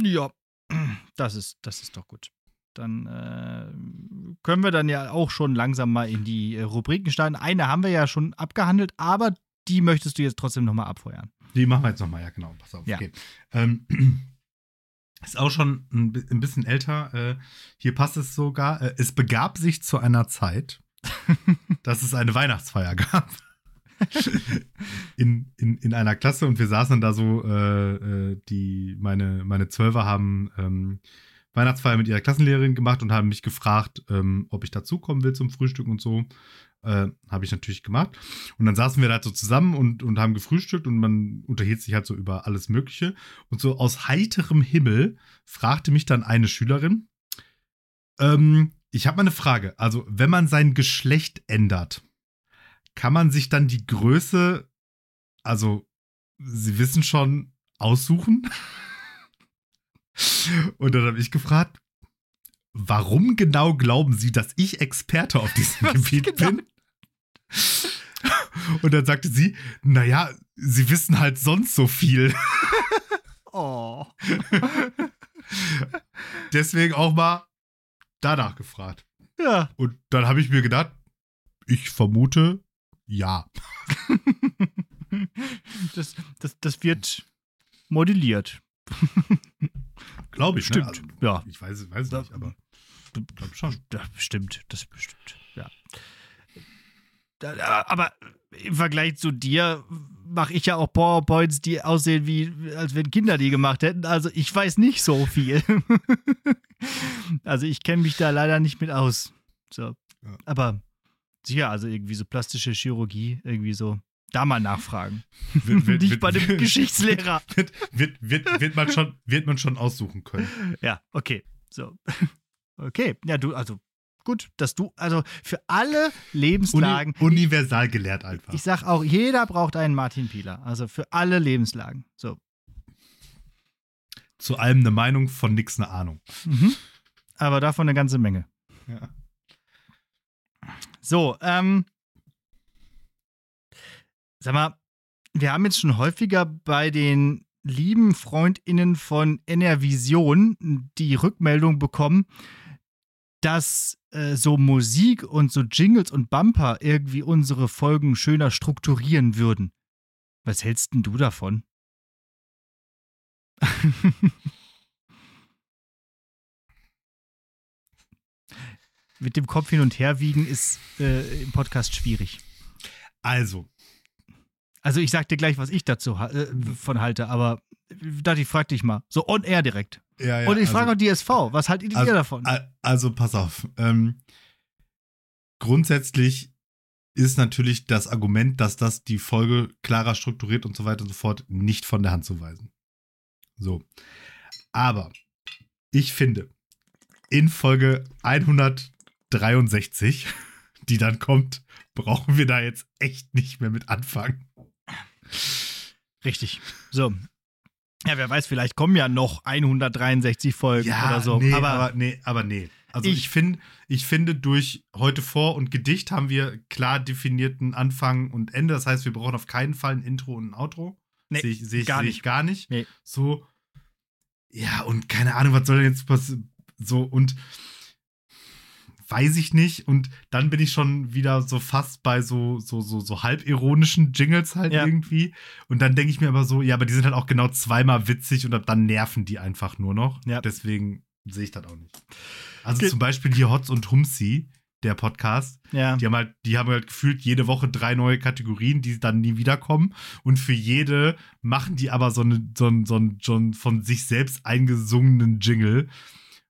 Speaker 2: Ja, das ist, das ist doch gut. Dann äh, können wir dann ja auch schon langsam mal in die äh, Rubriken starten. Eine haben wir ja schon abgehandelt, aber die möchtest du jetzt trotzdem nochmal abfeuern.
Speaker 1: Die machen wir jetzt nochmal, ja, genau. Pass auf. Ja. Okay. Ähm, ist auch schon ein, ein bisschen älter. Äh, hier passt es sogar. Äh, es begab sich zu einer Zeit, dass es eine Weihnachtsfeier gab. in, in, in einer Klasse und wir saßen da so, äh, äh, die, meine, meine Zwölfer haben ähm, Weihnachtsfeier mit ihrer Klassenlehrerin gemacht und haben mich gefragt, ähm, ob ich dazukommen will zum Frühstück und so. Äh, habe ich natürlich gemacht. Und dann saßen wir da so zusammen und, und haben gefrühstückt und man unterhielt sich halt so über alles Mögliche. Und so aus heiterem Himmel fragte mich dann eine Schülerin, ähm, ich habe mal eine Frage. Also, wenn man sein Geschlecht ändert, kann man sich dann die Größe, also, Sie wissen schon, aussuchen? Und dann habe ich gefragt, warum genau glauben Sie, dass ich Experte auf diesem Gebiet genau? bin? Und dann sagte sie, naja, Sie wissen halt sonst so viel. Oh. Deswegen auch mal danach gefragt.
Speaker 2: Ja.
Speaker 1: Und dann habe ich mir gedacht, ich vermute, ja.
Speaker 2: das, das, das wird modelliert.
Speaker 1: Glaube ich,
Speaker 2: ne? stimmt.
Speaker 1: Ne?
Speaker 2: Also, ja.
Speaker 1: Ich weiß, weiß nicht, aber
Speaker 2: glaube schon. Ja, bestimmt, das bestimmt. Ja. Aber im Vergleich zu dir mache ich ja auch PowerPoints, die aussehen wie, als wenn Kinder die gemacht hätten. Also ich weiß nicht so viel. also ich kenne mich da leider nicht mit aus. So. Ja. Aber sicher, also irgendwie so plastische Chirurgie, irgendwie so. Da mal nachfragen.
Speaker 1: Wird, wird,
Speaker 2: Nicht bei dem Geschichtslehrer.
Speaker 1: Wird, wird, wird, wird, man schon, wird man schon aussuchen können.
Speaker 2: Ja, okay. So. Okay. Ja, du, also gut, dass du, also für alle Lebenslagen.
Speaker 1: Uni universal gelehrt einfach.
Speaker 2: Ich sag auch, jeder braucht einen Martin Pieler. Also für alle Lebenslagen. So.
Speaker 1: Zu allem eine Meinung, von nix eine Ahnung.
Speaker 2: Mhm. Aber davon eine ganze Menge.
Speaker 1: Ja.
Speaker 2: So, ähm, Sag mal, wir haben jetzt schon häufiger bei den lieben FreundInnen von NRVision die Rückmeldung bekommen, dass äh, so Musik und so Jingles und Bumper irgendwie unsere Folgen schöner strukturieren würden. Was hältst denn du davon? Mit dem Kopf hin und her wiegen ist äh, im Podcast schwierig.
Speaker 1: Also,
Speaker 2: also ich sag dir gleich, was ich dazu äh, von halte, aber dachte ich, frag dich mal. So on air direkt.
Speaker 1: Ja, ja,
Speaker 2: Und ich frage also, auch die SV, was haltet ihr
Speaker 1: also,
Speaker 2: davon?
Speaker 1: Also pass auf. Ähm, grundsätzlich ist natürlich das Argument, dass das die Folge klarer strukturiert und so weiter und so fort nicht von der Hand zu weisen. So. Aber ich finde, in Folge 163, die dann kommt, brauchen wir da jetzt echt nicht mehr mit anfangen.
Speaker 2: Richtig. So. Ja, wer weiß, vielleicht kommen ja noch 163 Folgen ja, oder so.
Speaker 1: Nee, aber, aber nee, aber nee. Also ich, ich, find, ich finde, durch heute vor und Gedicht haben wir klar definierten Anfang und Ende. Das heißt, wir brauchen auf keinen Fall ein Intro und ein Outro. Nee, sehe ich, seh ich, gar, ich gar nicht.
Speaker 2: Nee.
Speaker 1: So, ja, und keine Ahnung, was soll denn jetzt passieren? So, und weiß ich nicht. Und dann bin ich schon wieder so fast bei so, so, so, so halbironischen Jingles halt ja. irgendwie. Und dann denke ich mir aber so, ja, aber die sind halt auch genau zweimal witzig und dann nerven die einfach nur noch. Ja. Deswegen sehe ich das auch nicht. Also Ge zum Beispiel hier Hotz und Humsi, der Podcast.
Speaker 2: Ja.
Speaker 1: Die haben halt, die haben halt gefühlt jede Woche drei neue Kategorien, die dann nie wiederkommen. Und für jede machen die aber so, eine, so, einen, so, einen, so einen von sich selbst eingesungenen Jingle.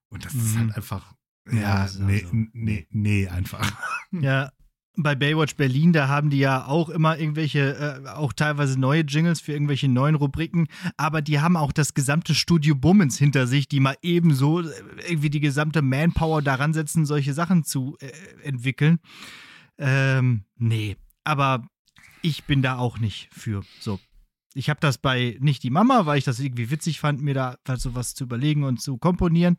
Speaker 1: Und das mhm. ist halt einfach ja, ja so, nee, nee, nee, einfach.
Speaker 2: Ja, bei Baywatch Berlin, da haben die ja auch immer irgendwelche, äh, auch teilweise neue Jingles für irgendwelche neuen Rubriken, aber die haben auch das gesamte Studio Bummens hinter sich, die mal ebenso äh, irgendwie die gesamte Manpower daran setzen, solche Sachen zu äh, entwickeln. Ähm, nee, aber ich bin da auch nicht für. So. Ich habe das bei nicht die Mama, weil ich das irgendwie witzig fand, mir da sowas zu überlegen und zu komponieren.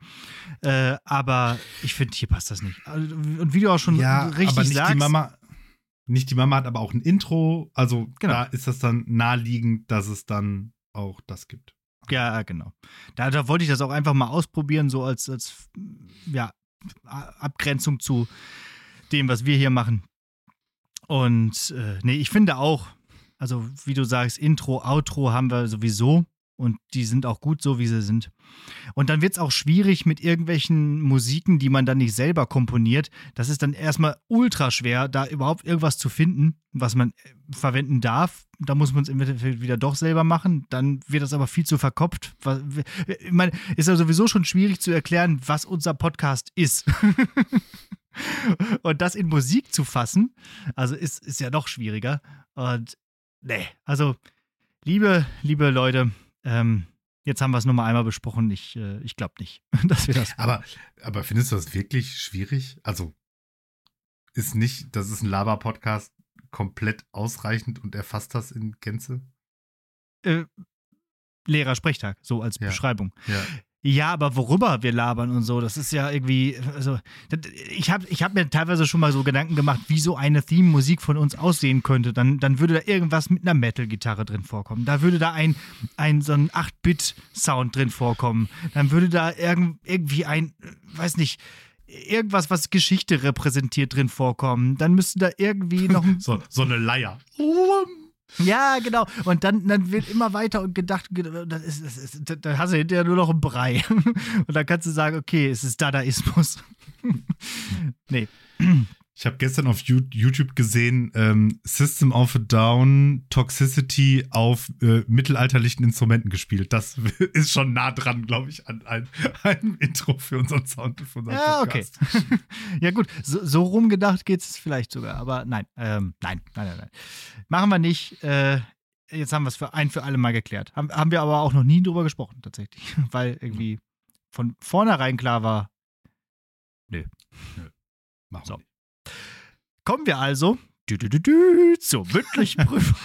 Speaker 2: Äh, aber ich finde, hier passt das nicht. Also, und wie du auch schon
Speaker 1: ja,
Speaker 2: richtig
Speaker 1: aber nicht
Speaker 2: sagst.
Speaker 1: Die Mama, nicht die Mama hat aber auch ein Intro. Also
Speaker 2: Genau.
Speaker 1: da ist das dann naheliegend, dass es dann auch das gibt.
Speaker 2: Ja, genau. Da, da wollte ich das auch einfach mal ausprobieren, so als, als ja, Abgrenzung zu dem, was wir hier machen. Und äh, nee, ich finde auch, also wie du sagst, Intro, Outro haben wir sowieso und die sind auch gut so, wie sie sind. Und dann wird es auch schwierig mit irgendwelchen Musiken, die man dann nicht selber komponiert. Das ist dann erstmal ultra schwer, da überhaupt irgendwas zu finden, was man äh, verwenden darf. Da muss man es im Endeffekt wieder doch selber machen. Dann wird das aber viel zu verkopft. Ich meine, ist ja sowieso schon schwierig zu erklären, was unser Podcast ist. Und das in Musik zu fassen, also ist, ist ja noch schwieriger. Und nee, also liebe, liebe Leute, ähm, jetzt haben wir es nur mal einmal besprochen. Ich, äh, ich glaube nicht, dass wir das.
Speaker 1: Aber, aber findest du das wirklich schwierig? Also ist nicht, das ist ein Lava-Podcast komplett ausreichend und erfasst das in Gänze?
Speaker 2: Äh, Lehrer Sprechtag, so als
Speaker 1: Ja.
Speaker 2: Beschreibung.
Speaker 1: Ja.
Speaker 2: Ja, aber worüber wir labern und so, das ist ja irgendwie, also das, ich habe ich hab mir teilweise schon mal so Gedanken gemacht, wie so eine Theme-Musik von uns aussehen könnte. Dann, dann würde da irgendwas mit einer Metal-Gitarre drin vorkommen. Da würde da ein, ein so ein 8-Bit-Sound drin vorkommen. Dann würde da irgend, irgendwie ein, weiß nicht, irgendwas, was Geschichte repräsentiert, drin vorkommen. Dann müsste da irgendwie noch
Speaker 1: So, so eine Leier.
Speaker 2: Ja, genau. Und dann, dann wird immer weiter und gedacht, ge- das ist, das ist, dann hast du hinterher nur noch einen Brei. Und dann kannst du sagen, okay, es ist Dadaismus. nee.
Speaker 1: Ich habe gestern auf You- YouTube gesehen, ähm, System of a Down Toxicity auf äh, mittelalterlichen Instrumenten gespielt. Das ist schon nah dran, glaube ich, an ein, einem Intro für unseren Sound. Für unseren
Speaker 2: Ja, okay.
Speaker 1: Podcast.
Speaker 2: ja, gut, so, so rumgedacht geht es vielleicht sogar, aber nein, ähm, nein, nein, nein, nein. Machen wir nicht. Äh, jetzt haben wir es für ein für alle Mal geklärt. Haben, haben wir aber auch noch nie drüber gesprochen, tatsächlich. Weil irgendwie von vornherein klar war,
Speaker 1: Machen
Speaker 2: So.
Speaker 1: wir nicht.
Speaker 2: Kommen wir also dü -dü -dü zur mündlichen Prüfung.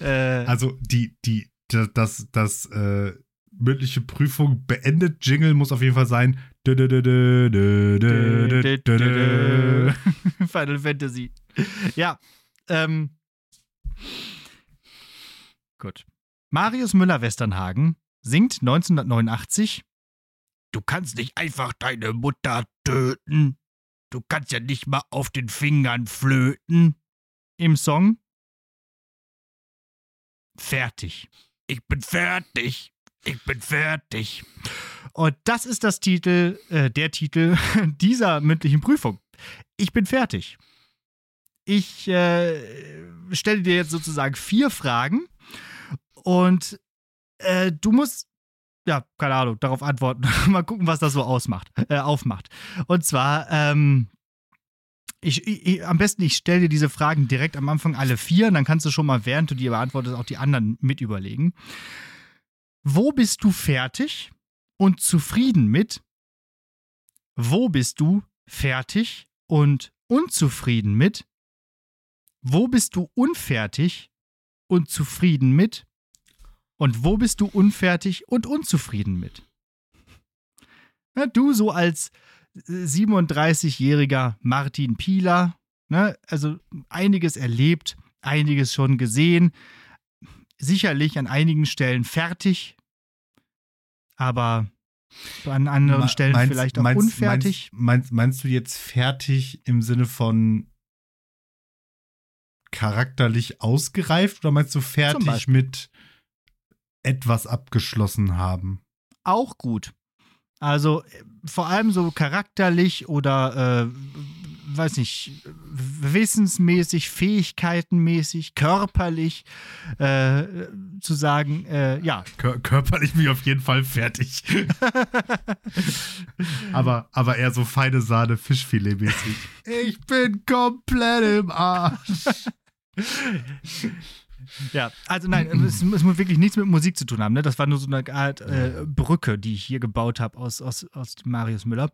Speaker 2: Äh.
Speaker 1: also die, die, das, das, das äh, mündliche Prüfung beendet Jingle muss auf jeden Fall sein.
Speaker 2: Final Fantasy. Ja. Ähm. Gut. Marius Müller-Westernhagen singt 1989 Du kannst nicht einfach deine Mutter töten. Du kannst ja nicht mal auf den Fingern flöten. Im Song Fertig. Ich bin fertig. Ich bin fertig. Und das ist das Titel, äh, der Titel dieser mündlichen Prüfung. Ich bin fertig. Ich äh, stelle dir jetzt sozusagen vier Fragen und äh, du musst, ja, keine Ahnung, darauf antworten. Mal gucken, was das so ausmacht, äh, aufmacht. Und zwar, ähm, ich, ich, am besten, ich stelle dir diese Fragen direkt am Anfang alle vier, und dann kannst du schon mal, während du die beantwortest, auch die anderen mit überlegen. Wo bist du fertig und zufrieden mit? Wo bist du fertig und unzufrieden mit? Wo bist du unfertig und zufrieden mit? Und wo bist du unfertig und unzufrieden mit? Na, du so als äh, 37-jähriger Martin Pieler, ne, also einiges erlebt, einiges schon gesehen, sicherlich an einigen Stellen fertig, aber an anderen
Speaker 1: Ma-
Speaker 2: Stellen
Speaker 1: meinst-
Speaker 2: vielleicht auch
Speaker 1: meinst-
Speaker 2: unfertig.
Speaker 1: Meinst, meinst, du jetzt fertig im Sinne von charakterlich ausgereift oder meinst du fertig mit etwas abgeschlossen haben?
Speaker 2: auch gut. Also äh, vor allem so charakterlich oder, äh, weiß nicht, wissensmäßig, fähigkeitenmäßig, körperlich äh, zu sagen, äh, ja.
Speaker 1: Kör körperlich bin ich auf jeden Fall fertig. aber, aber eher so feine Sahne, Fischfilet-mäßig. Ich bin komplett im Arsch.
Speaker 2: Ja, also nein, es, es, muss wirklich nichts mit Musik zu tun haben. Ne? Das war nur so eine Art äh, Brücke, die ich hier gebaut habe aus, aus, aus Marius Müller.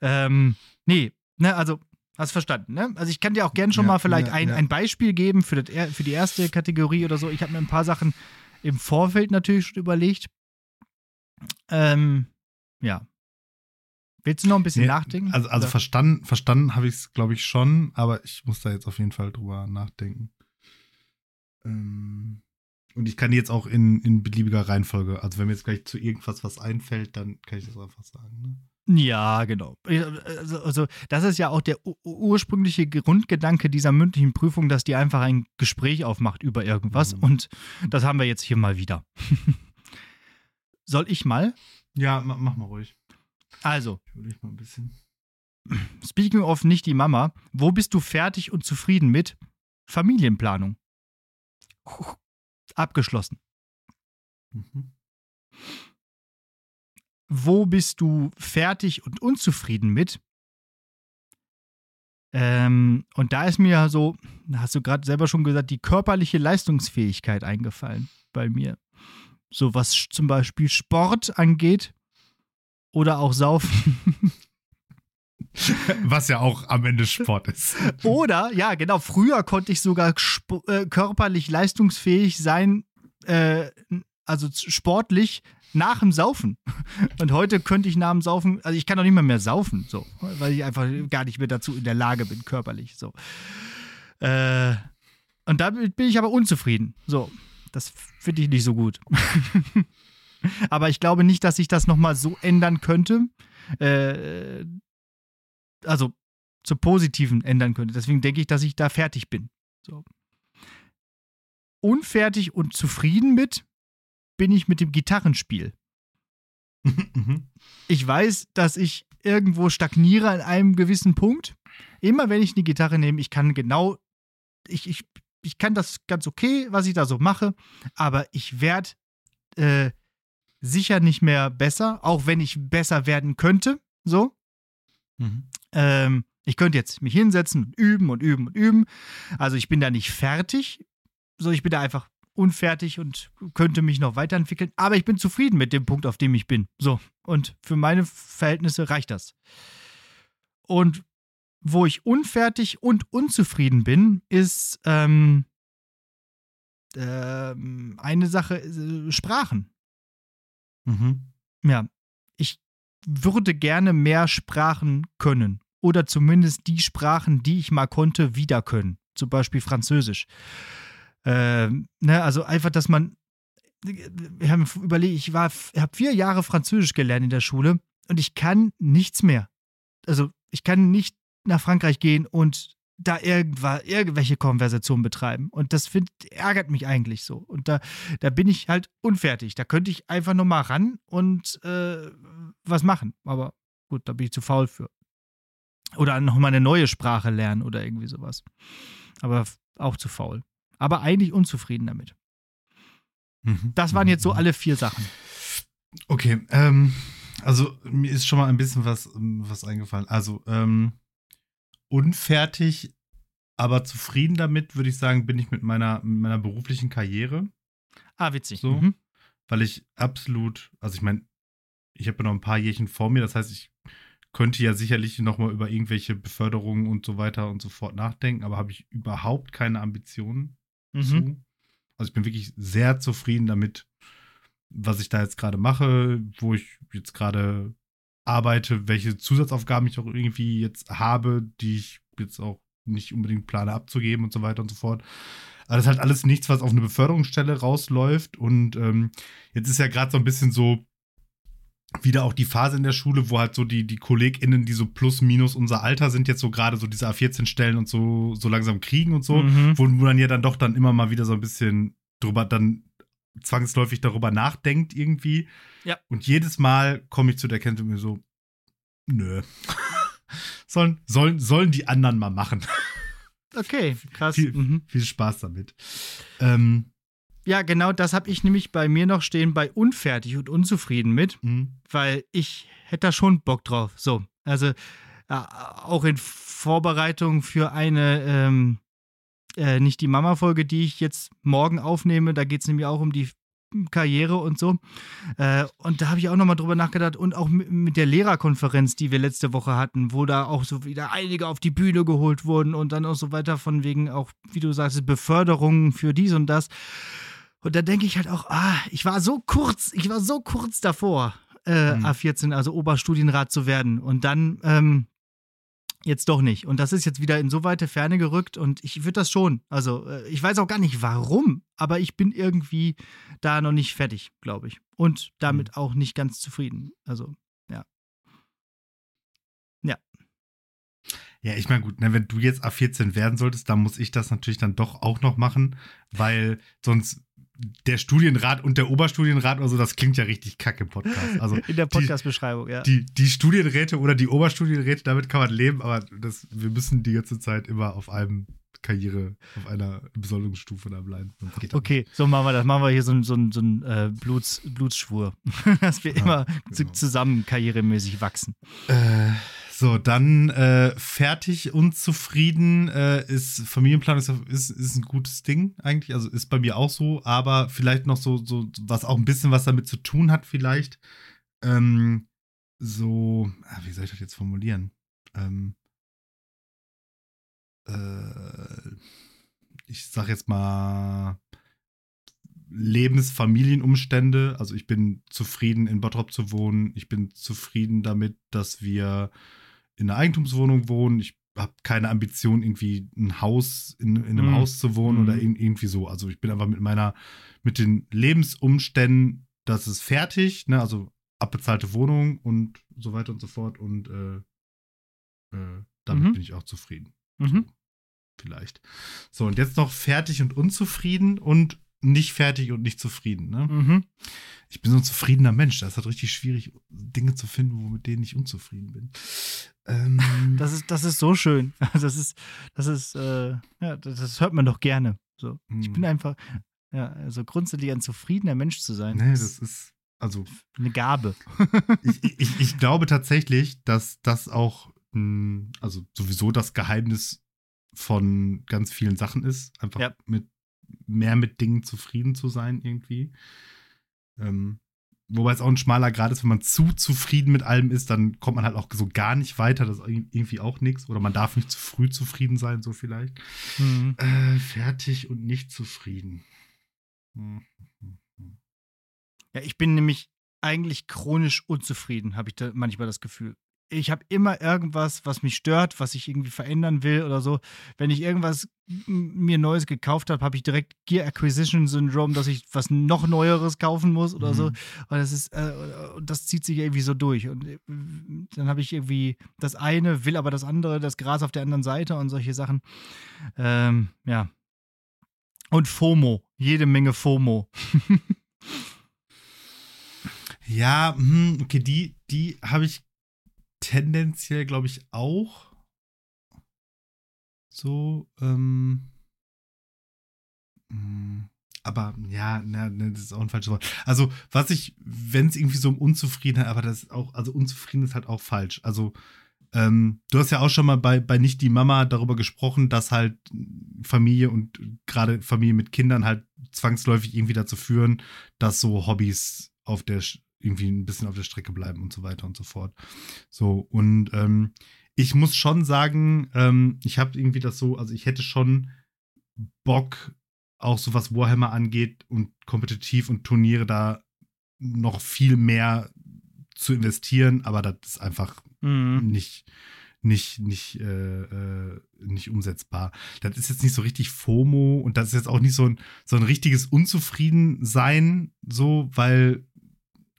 Speaker 2: Ähm, nee, ne, also hast verstanden, ne? Also ich kann dir auch gerne schon ja, mal vielleicht ja, ein, ja. ein Beispiel geben für, das, für die erste Kategorie oder so. Ich habe mir ein paar Sachen im Vorfeld natürlich schon überlegt. Ähm, ja. Willst du noch ein bisschen nee, nachdenken?
Speaker 1: Also, also verstanden, verstanden habe ich es, glaube ich, schon, aber ich muss da jetzt auf jeden Fall drüber nachdenken. Ähm, und ich kann jetzt auch in, in beliebiger Reihenfolge, also wenn mir jetzt gleich zu irgendwas was einfällt, dann kann ich das einfach sagen. Ne?
Speaker 2: Ja, genau. Also, also, das ist ja auch der ursprüngliche Grundgedanke dieser mündlichen Prüfung, dass die einfach ein Gespräch aufmacht über irgendwas. Mhm. Und das haben wir jetzt hier mal wieder. Soll ich mal?
Speaker 1: Ja, mach, mach mal ruhig.
Speaker 2: Also.
Speaker 1: Ich mal ein bisschen.
Speaker 2: Speaking of nicht die Mama, wo bist du fertig und zufrieden mit Familienplanung? Abgeschlossen. Mhm. Wo bist du fertig und unzufrieden mit? Ähm, und da ist mir so, hast du gerade selber schon gesagt, die körperliche Leistungsfähigkeit eingefallen bei mir. So was zum Beispiel Sport angeht oder auch Saufen.
Speaker 1: Was ja auch am Ende Sport ist.
Speaker 2: Oder, ja, genau, früher konnte ich sogar äh, körperlich leistungsfähig sein, äh, also sportlich nach dem Saufen. Und heute könnte ich nach dem Saufen, also ich kann doch nicht mehr mehr saufen, so, weil ich einfach gar nicht mehr dazu in der Lage bin, körperlich, so. Äh, und damit bin ich aber unzufrieden. So, das finde ich nicht so gut. aber ich glaube nicht, dass sich das nochmal so ändern könnte. Äh, also zur Positiven ändern könnte. Deswegen denke ich, dass ich da fertig bin. So. Unfertig und zufrieden mit bin ich mit dem Gitarrenspiel. Mhm. ich weiß, dass ich irgendwo stagniere an einem gewissen Punkt. Immer wenn ich eine Gitarre nehme, ich kann genau, ich, ich, ich kann das ganz okay, was ich da so mache, aber ich werde äh, sicher nicht mehr besser, auch wenn ich besser werden könnte. So. Mhm. Ähm, ich könnte jetzt mich hinsetzen und üben und üben und üben. Also ich bin da nicht fertig. So, ich bin da einfach unfertig und könnte mich noch weiterentwickeln. Aber ich bin zufrieden mit dem Punkt, auf dem ich bin. So. Und für meine Verhältnisse reicht das. Und wo ich unfertig und unzufrieden bin, ist ähm, ähm, eine Sache, äh, Sprachen. Mhm. Ja, würde gerne mehr Sprachen können. Oder zumindest die Sprachen, die ich mal konnte, wieder können. Zum Beispiel Französisch. Ähm, ne, also einfach, dass man. Wir haben überlegt, ich habe vier Jahre Französisch gelernt in der Schule und ich kann nichts mehr. Also ich kann nicht nach Frankreich gehen und da irgendwelche Konversationen betreiben. Und das find, ärgert mich eigentlich so. Und da, da bin ich halt unfertig. Da könnte ich einfach nur mal ran und äh, was machen. Aber gut, da bin ich zu faul für. Oder noch mal eine neue Sprache lernen oder irgendwie sowas. Aber auch zu faul. Aber eigentlich unzufrieden damit. Mhm. Das waren jetzt so alle vier Sachen.
Speaker 1: Okay, ähm, also mir ist schon mal ein bisschen was, was eingefallen. Also, ähm, unfertig, aber zufrieden damit, würde ich sagen, bin ich mit meiner, mit meiner beruflichen Karriere.
Speaker 2: Ah, witzig.
Speaker 1: So, mhm. Weil ich absolut, also ich meine, ich habe ja noch ein paar Jährchen vor mir, das heißt, ich könnte ja sicherlich noch mal über irgendwelche Beförderungen und so weiter und so fort nachdenken, aber habe ich überhaupt keine Ambitionen mhm. zu. Also ich bin wirklich sehr zufrieden damit, was ich da jetzt gerade mache, wo ich jetzt gerade arbeite, welche Zusatzaufgaben ich auch irgendwie jetzt habe, die ich jetzt auch nicht unbedingt plane abzugeben und so weiter und so fort. Aber das ist halt alles nichts, was auf eine Beförderungsstelle rausläuft. Und ähm, jetzt ist ja gerade so ein bisschen so wieder auch die Phase in der Schule, wo halt so die, die KollegInnen, die so plus minus unser Alter sind, jetzt so gerade so diese A14-Stellen und so, so langsam kriegen und so, mhm. wo, wo dann ja dann doch dann immer mal wieder so ein bisschen drüber dann zwangsläufig darüber nachdenkt irgendwie.
Speaker 2: Ja.
Speaker 1: Und jedes Mal komme ich zu der Erkenntnis und mir so, nö. sollen, sollen, sollen die anderen mal machen.
Speaker 2: Okay, krass.
Speaker 1: Viel,
Speaker 2: mhm.
Speaker 1: viel Spaß damit. Ähm,
Speaker 2: Ja, genau das habe ich nämlich bei mir noch stehen bei unfertig und unzufrieden mit,
Speaker 1: mh,
Speaker 2: weil ich hätte da schon Bock drauf. So, also äh, auch in Vorbereitung für eine, ähm, äh, nicht die Mama-Folge, die ich jetzt morgen aufnehme, da geht es nämlich auch um die Karriere und so. Äh, und da habe ich auch nochmal drüber nachgedacht und auch mit, der Lehrerkonferenz, die wir letzte Woche hatten, wo da auch so wieder einige auf die Bühne geholt wurden und dann auch so weiter von wegen auch, wie du sagst, Beförderungen für dies und das. Und da denke ich halt auch, ah, ich war so kurz, ich war so kurz davor, äh,
Speaker 1: Mhm.
Speaker 2: A14, also Oberstudienrat zu werden. Und dann ähm, jetzt doch nicht. Und das ist jetzt wieder in so weite Ferne gerückt und ich würde das schon. Also äh, ich weiß auch gar nicht warum, aber ich bin irgendwie da noch nicht fertig, glaube ich. Und damit auch nicht ganz zufrieden. Also,
Speaker 1: Ja, ich meine, gut, ne, wenn du jetzt A14 werden solltest, dann muss ich das natürlich dann doch auch noch machen, weil sonst der Studienrat und der Oberstudienrat oder so, das klingt ja richtig kacke im Podcast. Also
Speaker 2: in der Podcast-Beschreibung, ja.
Speaker 1: die, die Studienräte oder die Oberstudienräte, damit kann man leben, aber das, wir müssen die ganze Zeit immer auf einem Karriere, auf einer Besoldungsstufe da bleiben.
Speaker 2: Okay, so machen wir das. Machen wir hier so einen so so einen, äh, Bluts, Blutsschwur, dass wir
Speaker 1: Ja,
Speaker 2: immer
Speaker 1: genau.
Speaker 2: zusammen karrieremäßig wachsen.
Speaker 1: Äh, so, dann äh, fertig und zufrieden äh, ist Familienplanung ist, ist, ein gutes Ding eigentlich. Also ist bei mir auch so, aber vielleicht noch so, so was auch ein bisschen was damit zu tun hat, vielleicht. Ähm, so, ah, wie soll ich das jetzt formulieren? Ähm, äh, ich sag jetzt mal Lebensfamilienumstände. Also ich bin zufrieden, in Bottrop zu wohnen. Ich bin zufrieden damit, dass wir in einer Eigentumswohnung wohnen. Ich habe keine Ambition, irgendwie ein Haus in, in einem
Speaker 2: Mhm.
Speaker 1: Haus zu wohnen
Speaker 2: Mhm.
Speaker 1: oder in, irgendwie so. Also ich bin einfach mit meiner, mit den Lebensumständen, das ist fertig, ne? Also abbezahlte Wohnung und so weiter und so fort. Und äh, äh, damit
Speaker 2: Mhm.
Speaker 1: bin ich auch zufrieden
Speaker 2: Mhm.
Speaker 1: vielleicht. So, und jetzt noch fertig und unzufrieden und nicht fertig und nicht zufrieden. Ne?
Speaker 2: Mhm.
Speaker 1: Ich bin so ein zufriedener Mensch. Das ist halt richtig schwierig, Dinge zu finden, wo mit denen ich unzufrieden bin. Ähm,
Speaker 2: Das ist, das ist so schön. Das ist, das ist, äh, ja, das, das hört man doch gerne. So. Ich
Speaker 1: hm.
Speaker 2: bin einfach, ja, also grundsätzlich ein zufriedener Mensch zu sein.
Speaker 1: nee, das ist, also,
Speaker 2: eine Gabe.
Speaker 1: ich, ich, ich glaube tatsächlich, dass das auch, mh, also sowieso das Geheimnis von ganz vielen Sachen ist. Einfach
Speaker 2: Ja.
Speaker 1: mit mehr mit Dingen zufrieden zu sein, irgendwie. Ähm, wobei es auch ein schmaler Grad ist, wenn man zu zufrieden mit allem ist, dann kommt man halt auch so gar nicht weiter. Das ist irgendwie auch nichts. Oder man darf nicht zu früh zufrieden sein, so vielleicht.
Speaker 2: Mhm.
Speaker 1: Äh, fertig und nicht zufrieden. Hm.
Speaker 2: Ja, ich bin nämlich eigentlich chronisch unzufrieden, habe ich da manchmal das Gefühl. Ich habe immer irgendwas, was mich stört, was ich irgendwie verändern will oder so. Wenn ich irgendwas mir Neues gekauft habe, habe ich direkt Gear Acquisition Syndrome, dass ich was noch Neueres kaufen muss oder so.
Speaker 1: Mhm.
Speaker 2: Und das ist, äh, das zieht sich irgendwie so durch. Und äh, dann habe ich irgendwie das eine, will aber das andere, das Gras auf der anderen Seite und solche Sachen. Ähm, ja. Und FOMO, jede Menge FOMO.
Speaker 1: Ja, hm, okay, die, die habe ich tendenziell, glaube ich, auch. So, ähm. hm, Aber ja, na, ne, das ist auch ein falsches Wort. Also, was ich, wenn es irgendwie so um Unzufriedenheit, aber das ist auch, also unzufrieden ist halt auch falsch. Also, ähm, du hast ja auch schon mal bei, bei Nicht die Mama darüber gesprochen, dass halt Familie und gerade Familie mit Kindern halt zwangsläufig irgendwie dazu führen, dass so Hobbys auf der irgendwie ein bisschen auf der Strecke bleiben und so weiter und so fort. So, und ähm, ich muss schon sagen, ähm, ich habe irgendwie das so, also ich hätte schon Bock, auch so was Warhammer angeht und kompetitiv und Turniere da noch viel mehr zu investieren, aber das ist einfach
Speaker 2: Mhm.
Speaker 1: nicht, nicht, nicht, äh, äh, nicht umsetzbar. Das ist jetzt nicht so richtig FOMO und das ist jetzt auch nicht so ein, so ein richtiges Unzufriedensein, so, weil,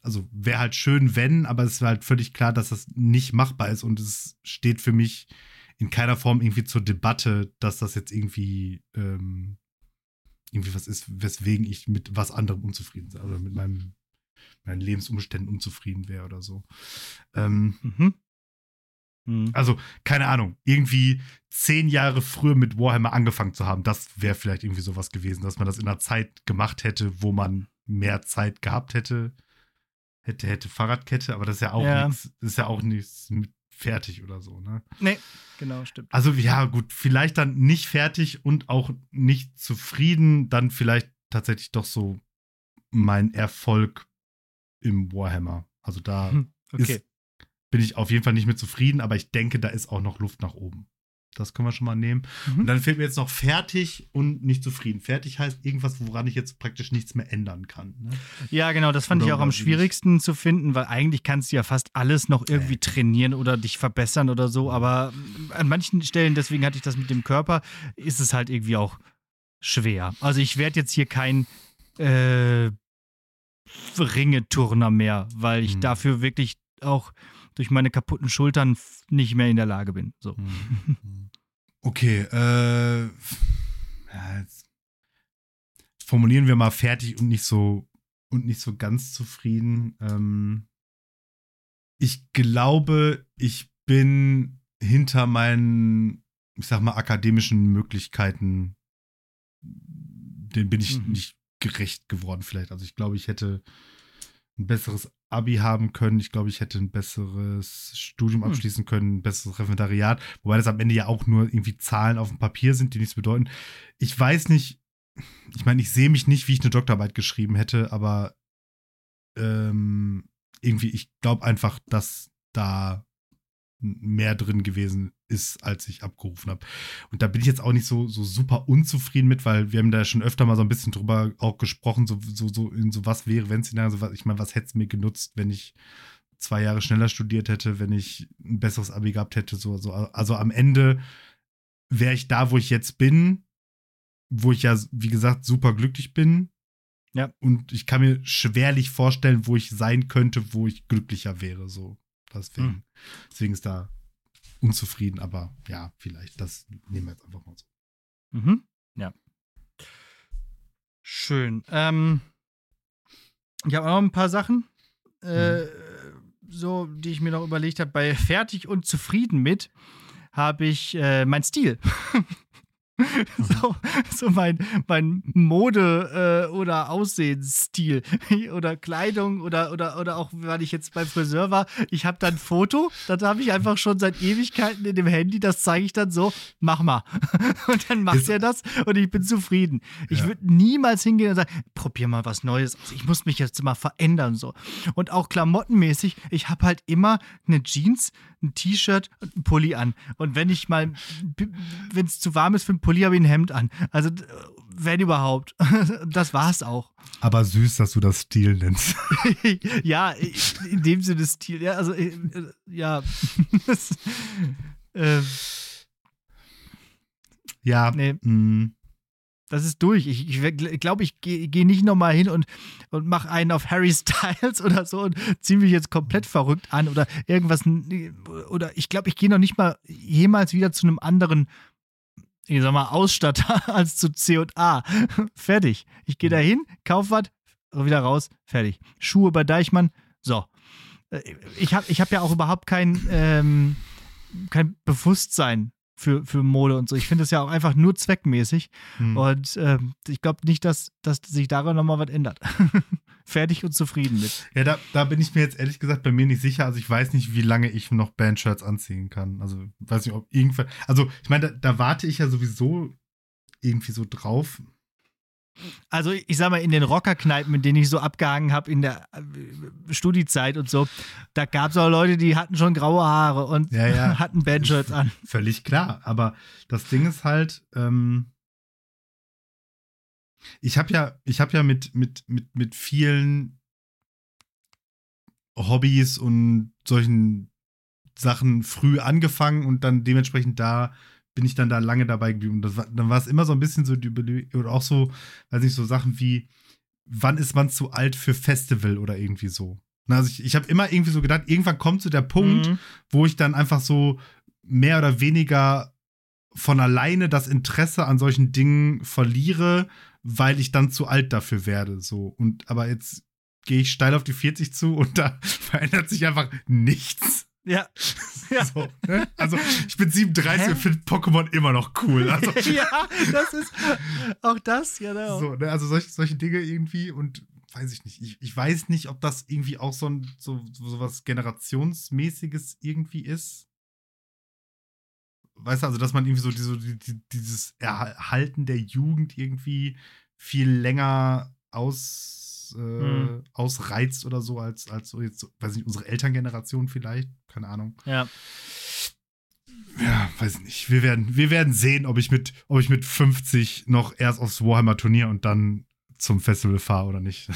Speaker 1: also wäre halt schön, wenn, aber es ist halt völlig klar, dass das nicht machbar ist und es steht für mich in keiner Form irgendwie zur Debatte, dass das jetzt irgendwie ähm, irgendwie was ist, weswegen ich mit was anderem unzufrieden sei oder mit meinem, meinen Lebensumständen unzufrieden wäre oder so. Ähm,
Speaker 2: Mhm. Mhm.
Speaker 1: also, keine Ahnung, irgendwie zehn Jahre früher mit Warhammer angefangen zu haben, das wäre vielleicht irgendwie sowas gewesen, dass man das in einer Zeit gemacht hätte, wo man mehr Zeit gehabt hätte. Hätte, hätte Fahrradkette, aber das ist ja auch
Speaker 2: Ja.
Speaker 1: nichts, ist ja auch nichts mit fertig oder so, ne?
Speaker 2: Nee, genau, stimmt.
Speaker 1: Also, ja, gut, vielleicht dann nicht fertig und auch nicht zufrieden, dann vielleicht tatsächlich doch so mein Erfolg im Warhammer. Also da
Speaker 2: Hm, Okay.
Speaker 1: ist, bin ich auf jeden Fall nicht mit zufrieden, aber ich denke, da ist auch noch Luft nach oben. Das können wir schon mal nehmen.
Speaker 2: Mhm.
Speaker 1: Und dann fehlt mir jetzt noch fertig und nicht zufrieden. Fertig heißt irgendwas, woran ich jetzt praktisch nichts mehr ändern kann. Ne?
Speaker 2: Ja, genau, das fand
Speaker 1: Oder
Speaker 2: ich auch am
Speaker 1: ich nicht.
Speaker 2: schwierigsten zu finden, weil eigentlich kannst du ja fast alles noch irgendwie
Speaker 1: Äh.
Speaker 2: trainieren oder dich verbessern oder so, aber an manchen Stellen, deswegen hatte ich das mit dem Körper, ist es halt irgendwie auch schwer. Also ich werde jetzt hier kein äh, Ringeturner mehr, weil ich
Speaker 1: Hm.
Speaker 2: dafür wirklich auch durch meine kaputten Schultern nicht mehr in der Lage bin. So.
Speaker 1: Mhm. Okay, äh, ja, jetzt formulieren wir mal fertig und nicht so und nicht so ganz zufrieden. Ähm, ich glaube, ich bin hinter meinen, ich sag mal, akademischen Möglichkeiten, den bin ich
Speaker 2: Mhm.
Speaker 1: nicht gerecht geworden vielleicht. Also ich glaube, ich hätte ein besseres Abi haben können. Ich glaube, ich hätte ein besseres Studium
Speaker 2: Hm.
Speaker 1: abschließen können, ein besseres Referendariat. Wobei das am Ende ja auch nur irgendwie Zahlen auf dem Papier sind, die nichts bedeuten. Ich weiß nicht, ich meine, ich sehe mich nicht, wie ich eine Doktorarbeit geschrieben hätte, aber ähm, irgendwie, ich glaube einfach, dass da mehr drin gewesen ist, als ich abgerufen habe. Und da bin ich jetzt auch nicht so, so super unzufrieden mit, weil wir haben da schon öfter mal so ein bisschen drüber auch gesprochen, so, so, so in so was wäre, wenn es so was, ich meine, was hätte es mir genutzt, wenn ich zwei Jahre schneller studiert hätte, wenn ich ein besseres Abi gehabt hätte, so, so. Also am Ende wäre ich da, wo ich jetzt bin, wo ich ja, wie gesagt, super glücklich bin.
Speaker 2: Ja.
Speaker 1: Und ich kann mir schwerlich vorstellen, wo ich sein könnte, wo ich glücklicher wäre, so. Deswegen,
Speaker 2: Hm.
Speaker 1: deswegen ist da unzufrieden, aber ja, vielleicht, das nehmen wir jetzt einfach mal so.
Speaker 2: Mhm. Ja. Schön. Ähm, ich habe auch noch ein paar Sachen, äh, so, die ich mir noch überlegt habe. Bei fertig und zufrieden mit habe ich äh, mein Stil. so, so mein, mein Mode- äh, oder Aussehensstil oder Kleidung oder, oder, oder auch, weil ich jetzt beim Friseur war, ich habe dann ein Foto, das habe ich einfach schon seit Ewigkeiten in dem Handy, das zeige ich dann so, mach mal. Und dann macht er das und ich bin zufrieden. Ich
Speaker 1: Ja.
Speaker 2: würde niemals hingehen und sagen, probier mal was Neues aus. Ich muss mich jetzt mal verändern so. Und auch klamottenmäßig, ich habe halt immer eine Jeans, ein T-Shirt und ein Pulli an. Und wenn ich mal, wenn es zu warm ist für ein Pulli, habe ich ein Hemd an. Also wenn überhaupt. Das war's auch.
Speaker 1: Aber süß, dass du das Stil nennst.
Speaker 2: ja, in dem Sinne Stil. Ja, also äh, äh, ja. Das, ähm,
Speaker 1: ja,
Speaker 2: Nee.
Speaker 1: mm,
Speaker 2: Das ist durch. Ich glaube, ich, glaub, ich gehe geh nicht nochmal hin und, und mache einen auf Harry Styles oder so und ziehe mich jetzt komplett verrückt an oder irgendwas. Oder ich glaube, ich gehe noch nicht mal jemals wieder zu einem anderen, ich sag mal, Ausstatter als zu C&A. Fertig. Ich gehe da hin, kauf was, wieder raus, fertig. Schuhe bei Deichmann, so. Äh, Ich habe ich hab ja auch überhaupt kein, ähm, kein Bewusstsein für, für Mode und so. Ich finde es ja auch einfach nur zweckmäßig.
Speaker 1: mm.
Speaker 2: Und ähm, ich glaube nicht, dass, dass sich daran nochmal was ändert. Fertig und zufrieden mit.
Speaker 1: Ja, da, da bin ich mir jetzt ehrlich gesagt bei mir nicht sicher. Also ich weiß nicht, wie lange ich noch Bandshirts anziehen kann. Also weiß nicht, ob irgendwann. Also ich meine, da, da warte ich ja sowieso irgendwie so drauf.
Speaker 2: Also ich sag mal, in den Rockerkneipen, in denen ich so abgehangen habe in der äh, Studiezeit und so, da gab es auch Leute, die hatten schon graue Haare und
Speaker 1: Ja, ja.
Speaker 2: hatten Bandshirts an.
Speaker 1: Völlig klar. Aber das Ding ist halt, ähm, ich habe ja, ich habe ja mit, mit, mit, mit vielen Hobbys und solchen Sachen früh angefangen und dann dementsprechend da bin ich dann da lange dabei geblieben. Und das war, dann war es immer so ein bisschen so die oder auch so, weiß nicht, so Sachen wie, wann ist man zu alt für Festival oder irgendwie so. Also ich, ich habe immer irgendwie so gedacht, irgendwann kommt so der Punkt,
Speaker 2: Mhm.
Speaker 1: wo ich dann einfach so mehr oder weniger von alleine das Interesse an solchen Dingen verliere, weil ich dann zu alt dafür werde. So. Und aber jetzt gehe ich steil auf die 40 zu und da verändert sich einfach nichts.
Speaker 2: Ja. ja.
Speaker 1: So, ne? Also ich bin 37 Hä? und finde Pokémon immer noch cool. Also,
Speaker 2: ja, das ist auch das, genau.
Speaker 1: So, ne? Also solche, solche Dinge irgendwie und weiß ich nicht. Ich, ich weiß nicht, ob das irgendwie auch so, ein, so, so was Generationsmäßiges irgendwie ist. Weißt du, also dass man irgendwie so diese, die, dieses Erhalten der Jugend irgendwie viel länger aus, äh, hm. ausreizt oder so, als, als so jetzt, weiß nicht, unsere Elterngeneration vielleicht. Keine Ahnung.
Speaker 2: Ja.
Speaker 1: Ja, weiß nicht. Wir werden, wir werden sehen, ob ich mit, ob ich mit 50 noch erst aufs Warhammer Turnier und dann zum Festival fahre oder nicht.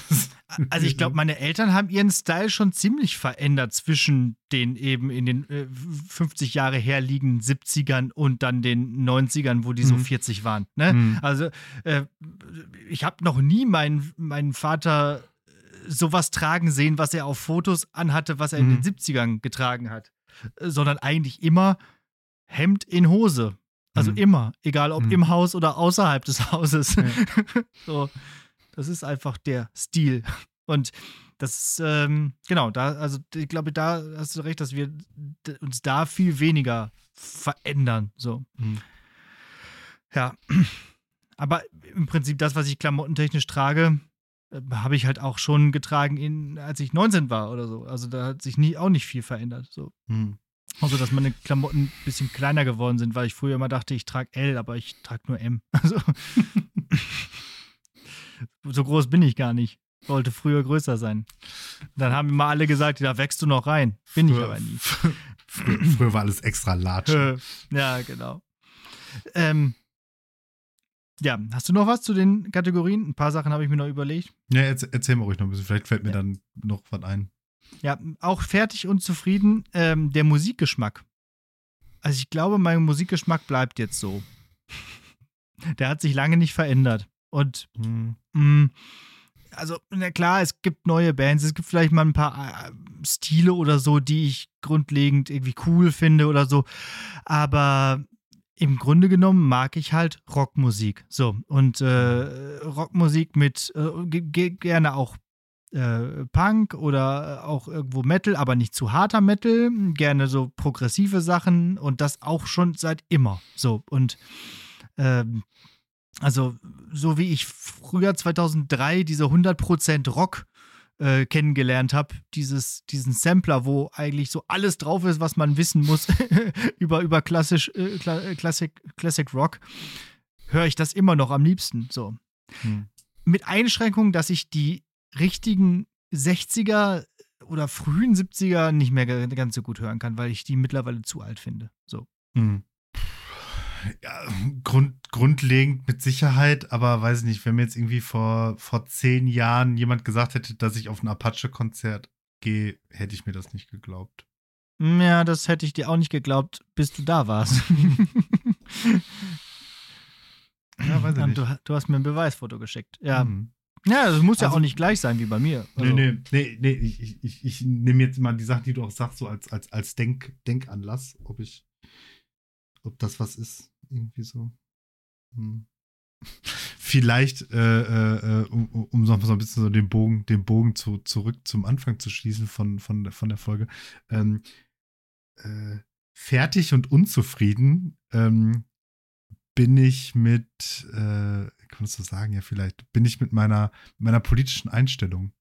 Speaker 2: also ich glaube, meine Eltern haben ihren Style schon ziemlich verändert zwischen den eben in den äh, 50 Jahre herliegenden 70ern und dann den 90ern, wo die mhm. so 40 waren. Ne? Mhm. Also äh, ich habe noch nie meinen, meinen Vater sowas tragen sehen, was er auf Fotos anhatte, was er mhm. in den 70ern getragen hat. Sondern eigentlich immer Hemd in Hose. Also mhm. immer, egal ob mhm. im Haus oder außerhalb des Hauses. Ja. so. Das ist einfach der Stil. Und das, ähm, genau, da, also ich glaube, da hast du recht, dass wir uns da viel weniger verändern. So. Mhm. Ja. Aber im Prinzip das, was ich klamottentechnisch trage, äh, habe ich halt auch schon getragen, in, als ich 19 war oder so. Also da hat sich nie, auch nicht viel verändert. So. Mhm. Also, dass meine Klamotten ein bisschen kleiner geworden sind, weil ich früher immer dachte, ich trage L, aber ich trage nur M. Also so groß bin ich gar nicht. Wollte früher größer sein. Dann haben immer alle gesagt, da wächst du noch rein. Bin früher, ich aber nie.
Speaker 1: Früher, früher, war alles extra Latsch.
Speaker 2: ja, genau. Ähm, ja, hast du noch was zu den Kategorien? Ein paar Sachen habe ich mir noch überlegt.
Speaker 1: Ja, erzähl, erzähl mal ruhig noch ein bisschen. Vielleicht fällt mir ja. dann noch was ein.
Speaker 2: Ja, auch fertig und zufrieden. Ähm, der Musikgeschmack. Also ich glaube, mein Musikgeschmack bleibt jetzt so. Der hat sich lange nicht verändert. Und hm. mh, also, na klar, es gibt neue Bands, es gibt vielleicht mal ein paar äh, Stile oder so, die ich grundlegend irgendwie cool finde oder so. Aber im Grunde genommen mag ich halt Rockmusik. So, und äh, Rockmusik mit äh, gerne auch äh, Punk oder auch irgendwo Metal, aber nicht zu harter Metal. Gerne so progressive Sachen und das auch schon seit immer. So, und ähm, also so wie ich früher 2003 diese 100% Rock äh, kennengelernt habe, dieses, diesen Sampler, wo eigentlich so alles drauf ist, was man wissen muss über, über klassisch, äh, Classic, Classic Rock, höre ich das immer noch am liebsten. So. Hm. Mit Einschränkung, dass ich die richtigen 60er oder frühen 70er nicht mehr ganz so gut hören kann, weil ich die mittlerweile zu alt finde. So. Hm
Speaker 1: ja, Grund, grundlegend mit Sicherheit, aber weiß ich nicht, wenn mir jetzt irgendwie vor, vor zehn Jahren jemand gesagt hätte, dass ich auf ein Apache-Konzert gehe, hätte ich mir das nicht geglaubt.
Speaker 2: Ja, das hätte ich dir auch nicht geglaubt, bis du da warst. ja, weiß ich nicht. Du, du, hast mir ein Beweisfoto geschickt. Ja. Mhm. Ja, das muss ja also, auch nicht gleich sein wie bei mir.
Speaker 1: Also. Nee, nee, nee, nee, ich, ich, ich nehme jetzt mal die Sachen, die du auch sagst, so als, als, als Denk, Denkanlass, ob ich, ob das was ist. Irgendwie so. Hm. Vielleicht, äh, äh, äh, um, um so ein bisschen so den Bogen, den Bogen zu, zurück zum Anfang zu schließen von, von, von der Folge. Ähm, äh, fertig und unzufrieden ähm, bin ich mit, äh, kann man das so sagen, ja, vielleicht, bin ich mit meiner, meiner politischen Einstellung.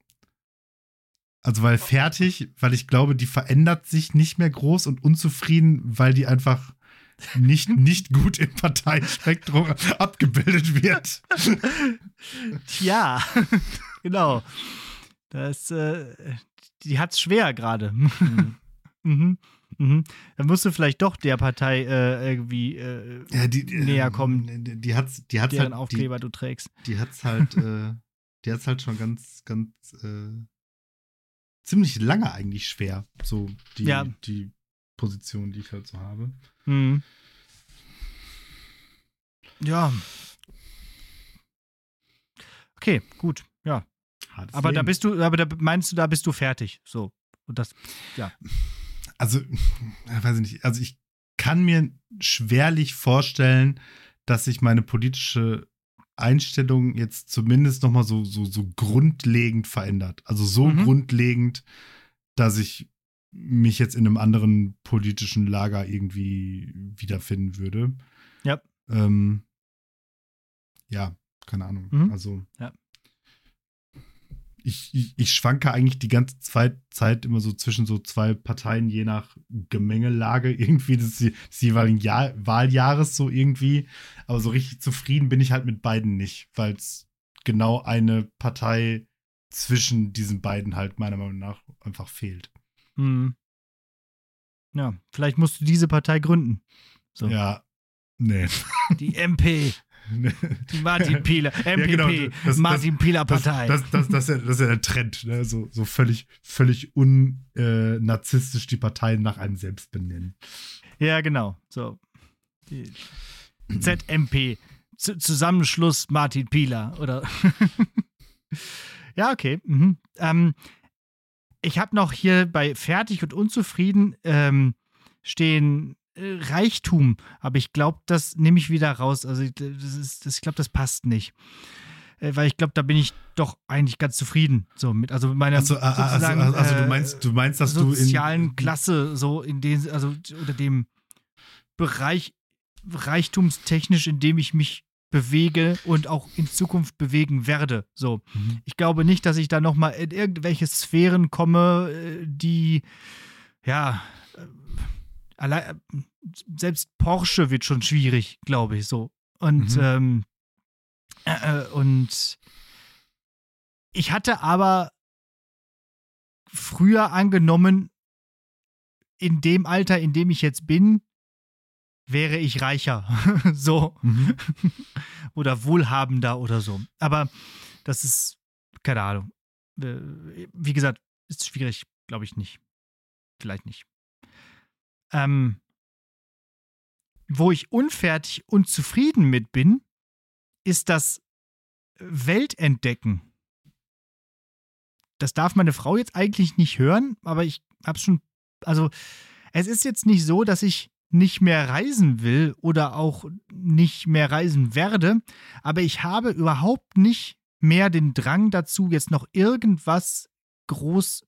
Speaker 1: Also, weil fertig, weil ich glaube, die verändert sich nicht mehr groß und unzufrieden, weil die einfach nicht, nicht gut im Parteispektrum abgebildet wird.
Speaker 2: Tja, genau. Das, äh, die hat es schwer gerade. Mhm. mhm. Mhm. Dann musst du vielleicht doch der Partei äh, irgendwie äh, ja, die, näher kommen.
Speaker 1: Die, die hat's, die hat's
Speaker 2: halt, Aufkleber
Speaker 1: die,
Speaker 2: du trägst.
Speaker 1: Die hat's halt, äh, die hat's halt schon ganz, ganz äh, ziemlich lange eigentlich schwer. So die, ja. die Position, die ich halt so habe. Mhm.
Speaker 2: Ja. Okay, gut, ja. Hartes aber Leben. da bist du, aber da meinst du, da bist du fertig. So. Und das, ja.
Speaker 1: Also, weiß ich nicht, also ich kann mir schwerlich vorstellen, dass sich meine politische Einstellung jetzt zumindest nochmal so, so, so grundlegend verändert. Also so
Speaker 2: Mhm.
Speaker 1: grundlegend, dass ich mich jetzt in einem anderen politischen Lager irgendwie wiederfinden würde.
Speaker 2: Ja.
Speaker 1: Ähm, ja, keine Ahnung.
Speaker 2: Mhm.
Speaker 1: Also.
Speaker 2: Ja.
Speaker 1: Ich, ich, ich schwanke eigentlich die ganze Zeit, immer so zwischen so zwei Parteien, je nach Gemengelage irgendwie des, des jeweiligen Jahr, Wahljahres so irgendwie. Aber so richtig zufrieden bin ich halt mit beiden nicht, weil es genau eine Partei zwischen diesen beiden halt meiner Meinung nach einfach fehlt.
Speaker 2: Hm. Ja, vielleicht musst du diese Partei gründen. So.
Speaker 1: Ja, nee.
Speaker 2: Die MP, die Martin Pieler, MPP,
Speaker 1: genau, das-
Speaker 2: Martin Pieler Partei.
Speaker 1: das, das, das, ist ja, das ist ja der Trend, ne? so, so völlig, völlig unnarzistisch die Parteien nach einem selbst benennen.
Speaker 2: ja, genau. So. Die ZMP, Z Zusammenschluss Martin Pieler, oder? ja, okay. Mhm. Ähm, ich habe noch hier bei Fertig und Unzufrieden ähm, stehen äh, Reichtum, aber ich glaube, das nehme ich wieder raus. Also ich- das ist, das, ich glaube, das passt nicht. Äh, weil ich glaube, da bin ich doch eigentlich ganz zufrieden. So mit, also mit meiner
Speaker 1: Also, also, also,
Speaker 2: sozusagen,
Speaker 1: also du
Speaker 2: äh,
Speaker 1: meinst, du meinst, dass du
Speaker 2: sozialen Klasse, so in den, also unter dem Bereich reichtumstechnisch, in dem ich mich bewege und auch in Zukunft bewegen werde. So.
Speaker 1: Mhm.
Speaker 2: Ich glaube nicht, dass ich da nochmal in irgendwelche Sphären komme, äh, die, ja, äh, allein, äh, selbst Porsche wird schon schwierig, glaube ich, so. Und,
Speaker 1: Mhm.
Speaker 2: ähm, äh, äh, und ich hatte aber früher angenommen, in dem Alter, in dem ich jetzt bin, wäre ich reicher. so.
Speaker 1: Mhm.
Speaker 2: Oder wohlhabender oder so. Aber das ist, keine Ahnung. Äh, Wie gesagt, ist schwierig, glaube ich nicht. Vielleicht nicht. Ähm, wo ich unfertig und zufrieden mit bin, ist das Weltentdecken. Das darf meine Frau jetzt eigentlich nicht hören, aber ich habe schon, also es ist jetzt nicht so, dass ich nicht mehr reisen will oder auch nicht mehr reisen werde, aber ich habe überhaupt nicht mehr den Drang dazu, jetzt noch irgendwas groß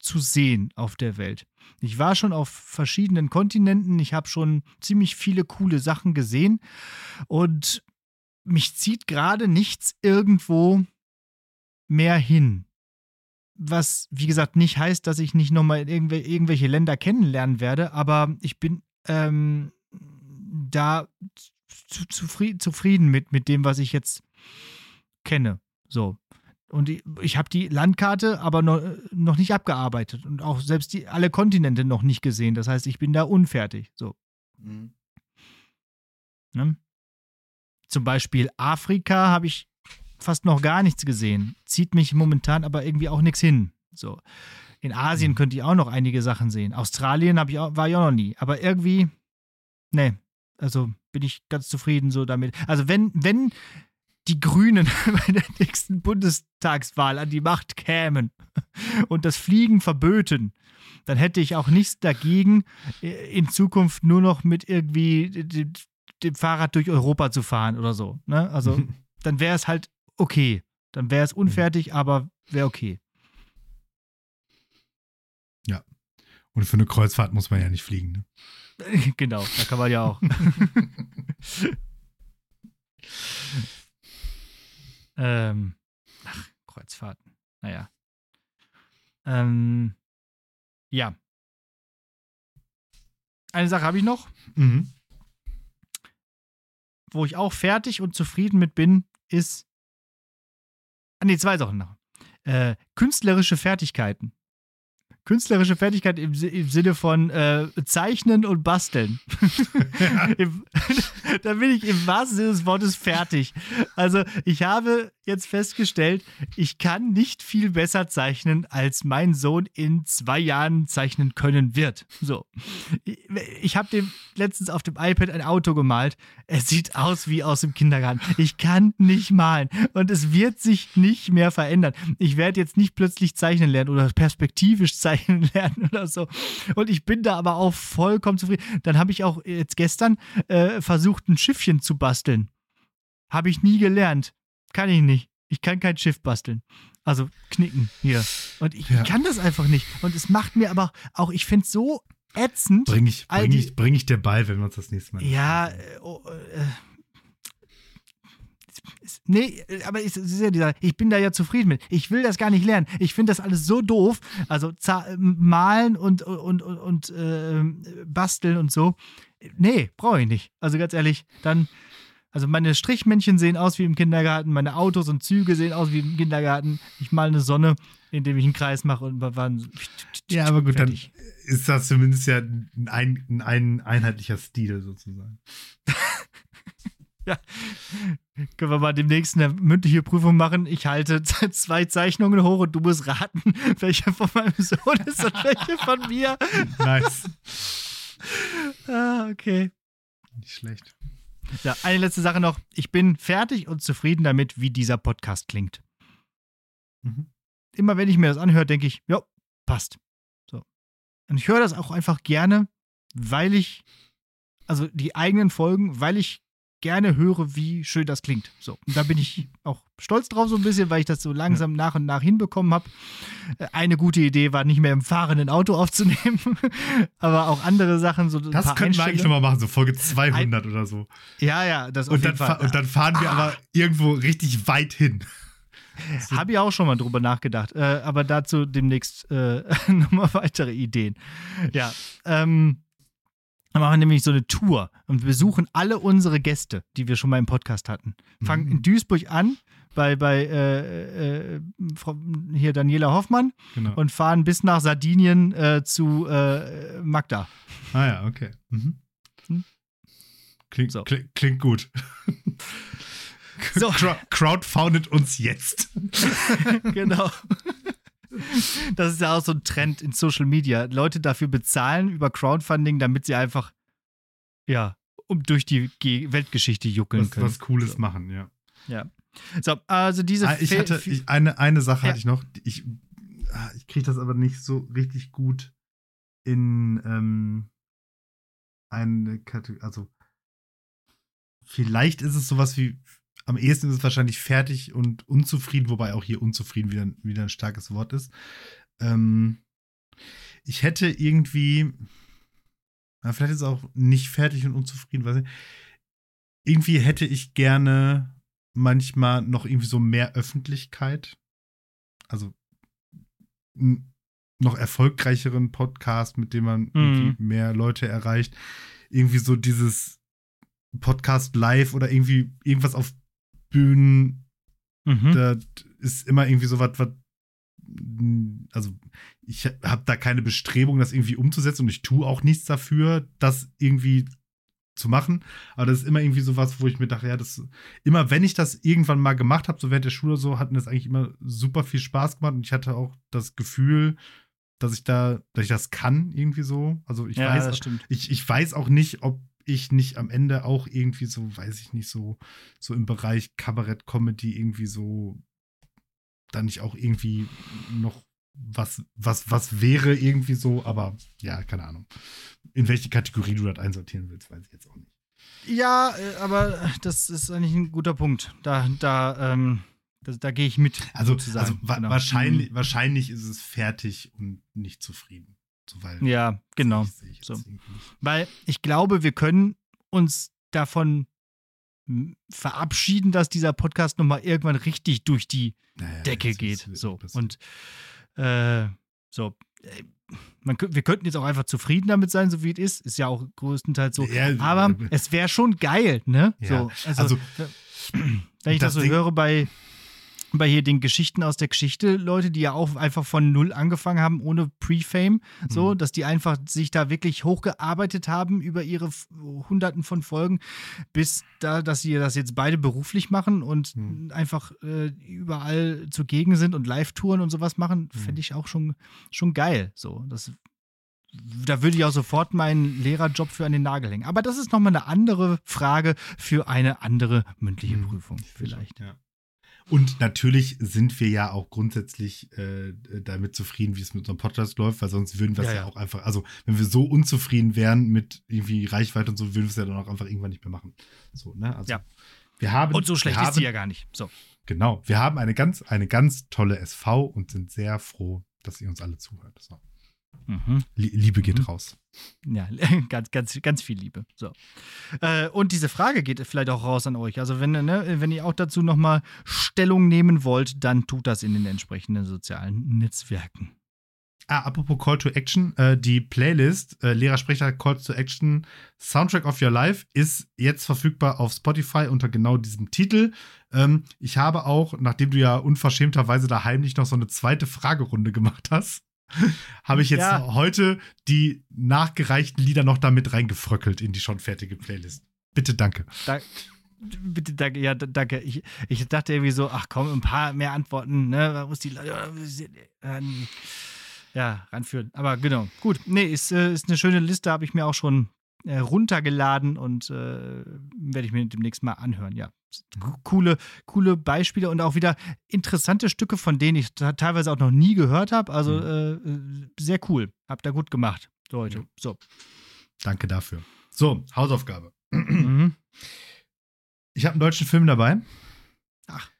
Speaker 2: zu sehen auf der Welt. Ich war schon auf verschiedenen Kontinenten, ich habe schon ziemlich viele coole Sachen gesehen und mich zieht gerade nichts irgendwo mehr hin. Was, wie gesagt, nicht heißt, dass ich nicht nochmal irgendw irgendwelche Länder kennenlernen werde, aber ich bin ähm, da zu, zufrieden, zufrieden mit, mit dem, was ich jetzt kenne. So. Und ich, ich habe die Landkarte aber noch, noch nicht abgearbeitet und auch selbst die, alle Kontinente noch nicht gesehen. Das heißt, ich bin da unfertig. So.
Speaker 1: Mhm.
Speaker 2: Ne? Zum Beispiel Afrika habe ich fast noch gar nichts gesehen. Zieht mich momentan aber irgendwie auch nichts hin. So. In Asien
Speaker 1: Mhm.
Speaker 2: könnte ich auch noch einige Sachen sehen. Australien ich auch, war ich auch noch nie. Aber irgendwie, nee, also bin ich ganz zufrieden so damit. Also wenn, wenn die Grünen bei der nächsten Bundestagswahl an die Macht kämen und das Fliegen verböten, dann hätte ich auch nichts dagegen, in Zukunft nur noch mit irgendwie dem, dem Fahrrad durch Europa zu fahren oder so. Ne? Also dann wäre es halt okay. Dann wäre es unfertig, aber wäre okay.
Speaker 1: Und für eine Kreuzfahrt muss man ja nicht fliegen. Ne?
Speaker 2: genau, da kann man ja auch. ähm, ach, Kreuzfahrten. Naja. Ähm, ja. Eine Sache habe ich noch,
Speaker 1: Mhm.
Speaker 2: wo ich auch fertig und zufrieden mit bin, ist. Ah, nee, zwei Sachen noch. Äh, künstlerische Fertigkeiten. Künstlerische Fertigkeit im, im Sinne von äh, Zeichnen und Basteln. Im, da bin ich im wahrsten Sinne des Wortes fertig. Also ich habe jetzt festgestellt, ich kann nicht viel besser zeichnen, als mein Sohn in zwei Jahren zeichnen können wird. So. Ich, habe dem letztens auf dem iPad ein Auto gemalt. Es sieht aus wie aus dem Kindergarten. Ich kann nicht malen. Und es wird sich nicht mehr verändern. Ich werde jetzt nicht plötzlich zeichnen lernen oder perspektivisch zeichnen lernen oder so. Und ich bin da aber auch vollkommen zufrieden. Dann habe ich auch jetzt gestern äh, versucht, ein Schiffchen zu basteln. Habe ich nie gelernt. Kann ich nicht. Ich kann kein Schiff basteln. Also knicken hier. Und ich
Speaker 1: Ja.
Speaker 2: kann das einfach nicht. Und es macht mir aber auch, ich finde es so ätzend.
Speaker 1: Bring ich, bring
Speaker 2: die-
Speaker 1: ich, bring ich dir bei, wenn wir uns das nächste Mal.
Speaker 2: Ja, äh, oh, äh, nee, aber ist ja ich bin da ja zufrieden mit. Ich will das gar nicht lernen. Ich finde das alles so doof. Also malen und, und, und, und äh, basteln und so. Nee, brauche ich nicht. Also ganz ehrlich, dann, also meine Strichmännchen sehen aus wie im Kindergarten, meine Autos und Züge sehen aus wie im Kindergarten. Ich male eine Sonne, indem ich einen Kreis mache und waren.
Speaker 1: Ja, aber gut, dann
Speaker 2: fertig.
Speaker 1: ist das zumindest ja ein, ein, ein einheitlicher Stil sozusagen.
Speaker 2: Können wir mal demnächst eine mündliche Prüfung machen? Ich halte zwei Zeichnungen hoch und du musst raten, welche von meinem Sohn ist und welche von mir.
Speaker 1: Nice.
Speaker 2: Ah, okay.
Speaker 1: Nicht schlecht.
Speaker 2: Ja, eine letzte Sache noch. Ich bin fertig und zufrieden damit, wie dieser Podcast klingt.
Speaker 1: Mhm.
Speaker 2: Immer wenn ich mir das anhöre, denke ich, ja, passt. So. Und ich höre das auch einfach gerne, weil ich, also die eigenen Folgen, weil ich gerne höre, wie schön das klingt. So. Und da bin ich auch stolz drauf so ein bisschen, weil ich das so langsam nach und nach hinbekommen habe. Eine gute Idee war, nicht mehr im fahrenden Auto aufzunehmen, aber auch andere Sachen. So ein
Speaker 1: Das
Speaker 2: paar
Speaker 1: könnten wir eigentlich nochmal machen, so Folge 200 oder so.
Speaker 2: Ja, ja, das
Speaker 1: Und dann,
Speaker 2: Fall.
Speaker 1: und dann fahren wir aber irgendwo richtig weit hin.
Speaker 2: Habe ich auch schon mal drüber nachgedacht. Äh, aber dazu demnächst äh, nochmal weitere Ideen. Ja. Ähm, wir machen nämlich so eine Tour und besuchen alle unsere Gäste, die wir schon mal im Podcast hatten. Fangen
Speaker 1: Mhm.
Speaker 2: in Duisburg an, bei, bei äh, äh, Frau, hier Daniela Hoffmann
Speaker 1: Genau.
Speaker 2: und fahren bis nach Sardinien äh, zu äh, Magda.
Speaker 1: ah ja, okay. Mhm.
Speaker 2: Hm.
Speaker 1: Klingt,
Speaker 2: So.
Speaker 1: klingt, klingt gut.
Speaker 2: So.
Speaker 1: Crowd, crowdfoundet uns jetzt.
Speaker 2: genau. Das ist ja auch so ein Trend in Social Media. Leute dafür bezahlen über Crowdfunding, damit sie einfach, ja, um durch die Ge Weltgeschichte juckeln
Speaker 1: Was,
Speaker 2: können.
Speaker 1: was Cooles
Speaker 2: So.
Speaker 1: machen, ja.
Speaker 2: Ja. So, also diese
Speaker 1: Ah, ich
Speaker 2: Fe-
Speaker 1: hatte, ich, eine, eine Sache
Speaker 2: Ja.
Speaker 1: hatte ich noch. Ich, ah, ich kriege das aber nicht so richtig gut in ähm, eine Kategorie. Also, vielleicht ist es sowas wie. Am ehesten ist es wahrscheinlich fertig und unzufrieden, wobei auch hier unzufrieden wieder, wieder ein starkes Wort ist. Ähm, ich hätte irgendwie. Na, vielleicht ist es auch nicht fertig und unzufrieden, weiß nicht. Irgendwie hätte ich gerne manchmal noch irgendwie so mehr Öffentlichkeit. Also noch erfolgreicheren Podcast, mit dem man irgendwie mehr Leute erreicht. Irgendwie so dieses Podcast live oder irgendwie irgendwas auf Bühnen
Speaker 2: Mhm.
Speaker 1: da ist immer irgendwie so was, was also ich habe da keine Bestrebung, das irgendwie umzusetzen und ich tue auch nichts dafür, das irgendwie zu machen. Aber das ist immer irgendwie so was, wo ich mir dachte, ja, das immer, wenn ich das irgendwann mal gemacht habe, so während der Schule oder so, hat mir das eigentlich immer super viel Spaß gemacht und ich hatte auch das Gefühl, dass ich da, dass ich das kann irgendwie so. Also ich
Speaker 2: ja,
Speaker 1: weiß, ich, ich weiß auch nicht, ob ich nicht am Ende auch irgendwie so, weiß ich nicht, so, so im Bereich Kabarett, Comedy irgendwie so, dann nicht auch irgendwie noch was, was, was wäre irgendwie so, aber ja, keine Ahnung. In welche Kategorie du das einsortieren willst, weiß ich jetzt auch nicht.
Speaker 2: Ja, äh, aber das ist eigentlich ein guter Punkt. Da, da, ähm, da, da gehe ich mit.
Speaker 1: Also,
Speaker 2: sozusagen.
Speaker 1: also wa
Speaker 2: Genau.
Speaker 1: wahrscheinlich, wahrscheinlich ist es fertig und nicht zufrieden. Weil
Speaker 2: Ja, genau.
Speaker 1: ich-
Speaker 2: So. Weil ich glaube, wir können uns davon verabschieden, dass dieser Podcast nochmal irgendwann richtig durch die
Speaker 1: Naja,
Speaker 2: Decke geht. So. Und äh, so. Man, wir könnten jetzt auch einfach zufrieden damit sein, so wie es ist. Ist ja auch größtenteils so.
Speaker 1: Ja,
Speaker 2: Aber
Speaker 1: äh,
Speaker 2: es wäre schon geil, ne?
Speaker 1: Ja,
Speaker 2: So, also,
Speaker 1: also,
Speaker 2: wenn ich das,
Speaker 1: das
Speaker 2: so
Speaker 1: Ding-
Speaker 2: höre bei, bei hier den Geschichten aus der Geschichte, Leute, die ja auch einfach von null angefangen haben, ohne Pre-Fame, so,
Speaker 1: Mhm.
Speaker 2: dass die einfach sich da wirklich hochgearbeitet haben über ihre Hunderten von Folgen, bis da, dass sie das jetzt beide beruflich machen und
Speaker 1: Mhm.
Speaker 2: einfach äh, überall zugegen sind und Live-Touren und sowas machen,
Speaker 1: Mhm.
Speaker 2: fände ich auch schon, schon geil. So, das da würde ich auch sofort meinen Lehrerjob für an den Nagel hängen. Aber das ist nochmal eine andere Frage für eine andere mündliche
Speaker 1: Mhm.
Speaker 2: Prüfung, vielleicht.
Speaker 1: Ja. Und natürlich sind wir ja auch grundsätzlich äh, damit zufrieden, wie es mit unserem Podcast läuft, weil sonst würden wir es
Speaker 2: Ja,
Speaker 1: ja, auch einfach, also wenn wir so unzufrieden wären mit irgendwie Reichweite und so, würden wir es ja dann auch einfach irgendwann nicht mehr machen. So, ne? Also,
Speaker 2: Ja.
Speaker 1: Wir haben,
Speaker 2: Und so schlecht
Speaker 1: wir
Speaker 2: ist
Speaker 1: haben,
Speaker 2: sie ja gar nicht. So.
Speaker 1: Genau. Wir haben eine ganz, eine ganz tolle SV und sind sehr froh, dass ihr uns alle zuhört. So.
Speaker 2: Mhm.
Speaker 1: Lie- Liebe geht
Speaker 2: Mhm.
Speaker 1: raus.
Speaker 2: Ja, ganz, ganz, ganz viel Liebe. So. Äh, und diese Frage geht vielleicht auch raus an euch. Also, wenn, ne, wenn ihr auch dazu nochmal Stellung nehmen wollt, dann tut das in den entsprechenden sozialen Netzwerken.
Speaker 1: Ah, apropos Call to Action, äh, die Playlist äh, Lehrersprecher Call to Action Soundtrack of Your Life ist jetzt verfügbar auf Spotify unter genau diesem Titel. Ähm, ich habe auch, nachdem du ja unverschämterweise da heimlich noch so eine zweite Fragerunde gemacht hast, habe ich jetzt
Speaker 2: Ja.
Speaker 1: heute die nachgereichten Lieder noch damit reingefröckelt in die schon fertige Playlist. Bitte, danke.
Speaker 2: Da, bitte, danke. Ja, danke. Ich, ich dachte irgendwie so, ach komm, ein paar mehr Antworten, ne? Man muss die Leute äh, ja, ranführen. Aber genau, gut. Nee, ist, äh, ist eine schöne Liste, habe ich mir auch schon äh, runtergeladen und äh, werde ich mir demnächst mal anhören, ja. Coole, coole Beispiele und auch wieder interessante Stücke, von denen ich teilweise auch noch nie gehört habe. Also äh, äh, sehr cool. Habt ihr gut gemacht, Leute. So.
Speaker 1: Danke dafür. So, Hausaufgabe.
Speaker 2: Mhm.
Speaker 1: Ich habe einen deutschen Film dabei.
Speaker 2: Ach.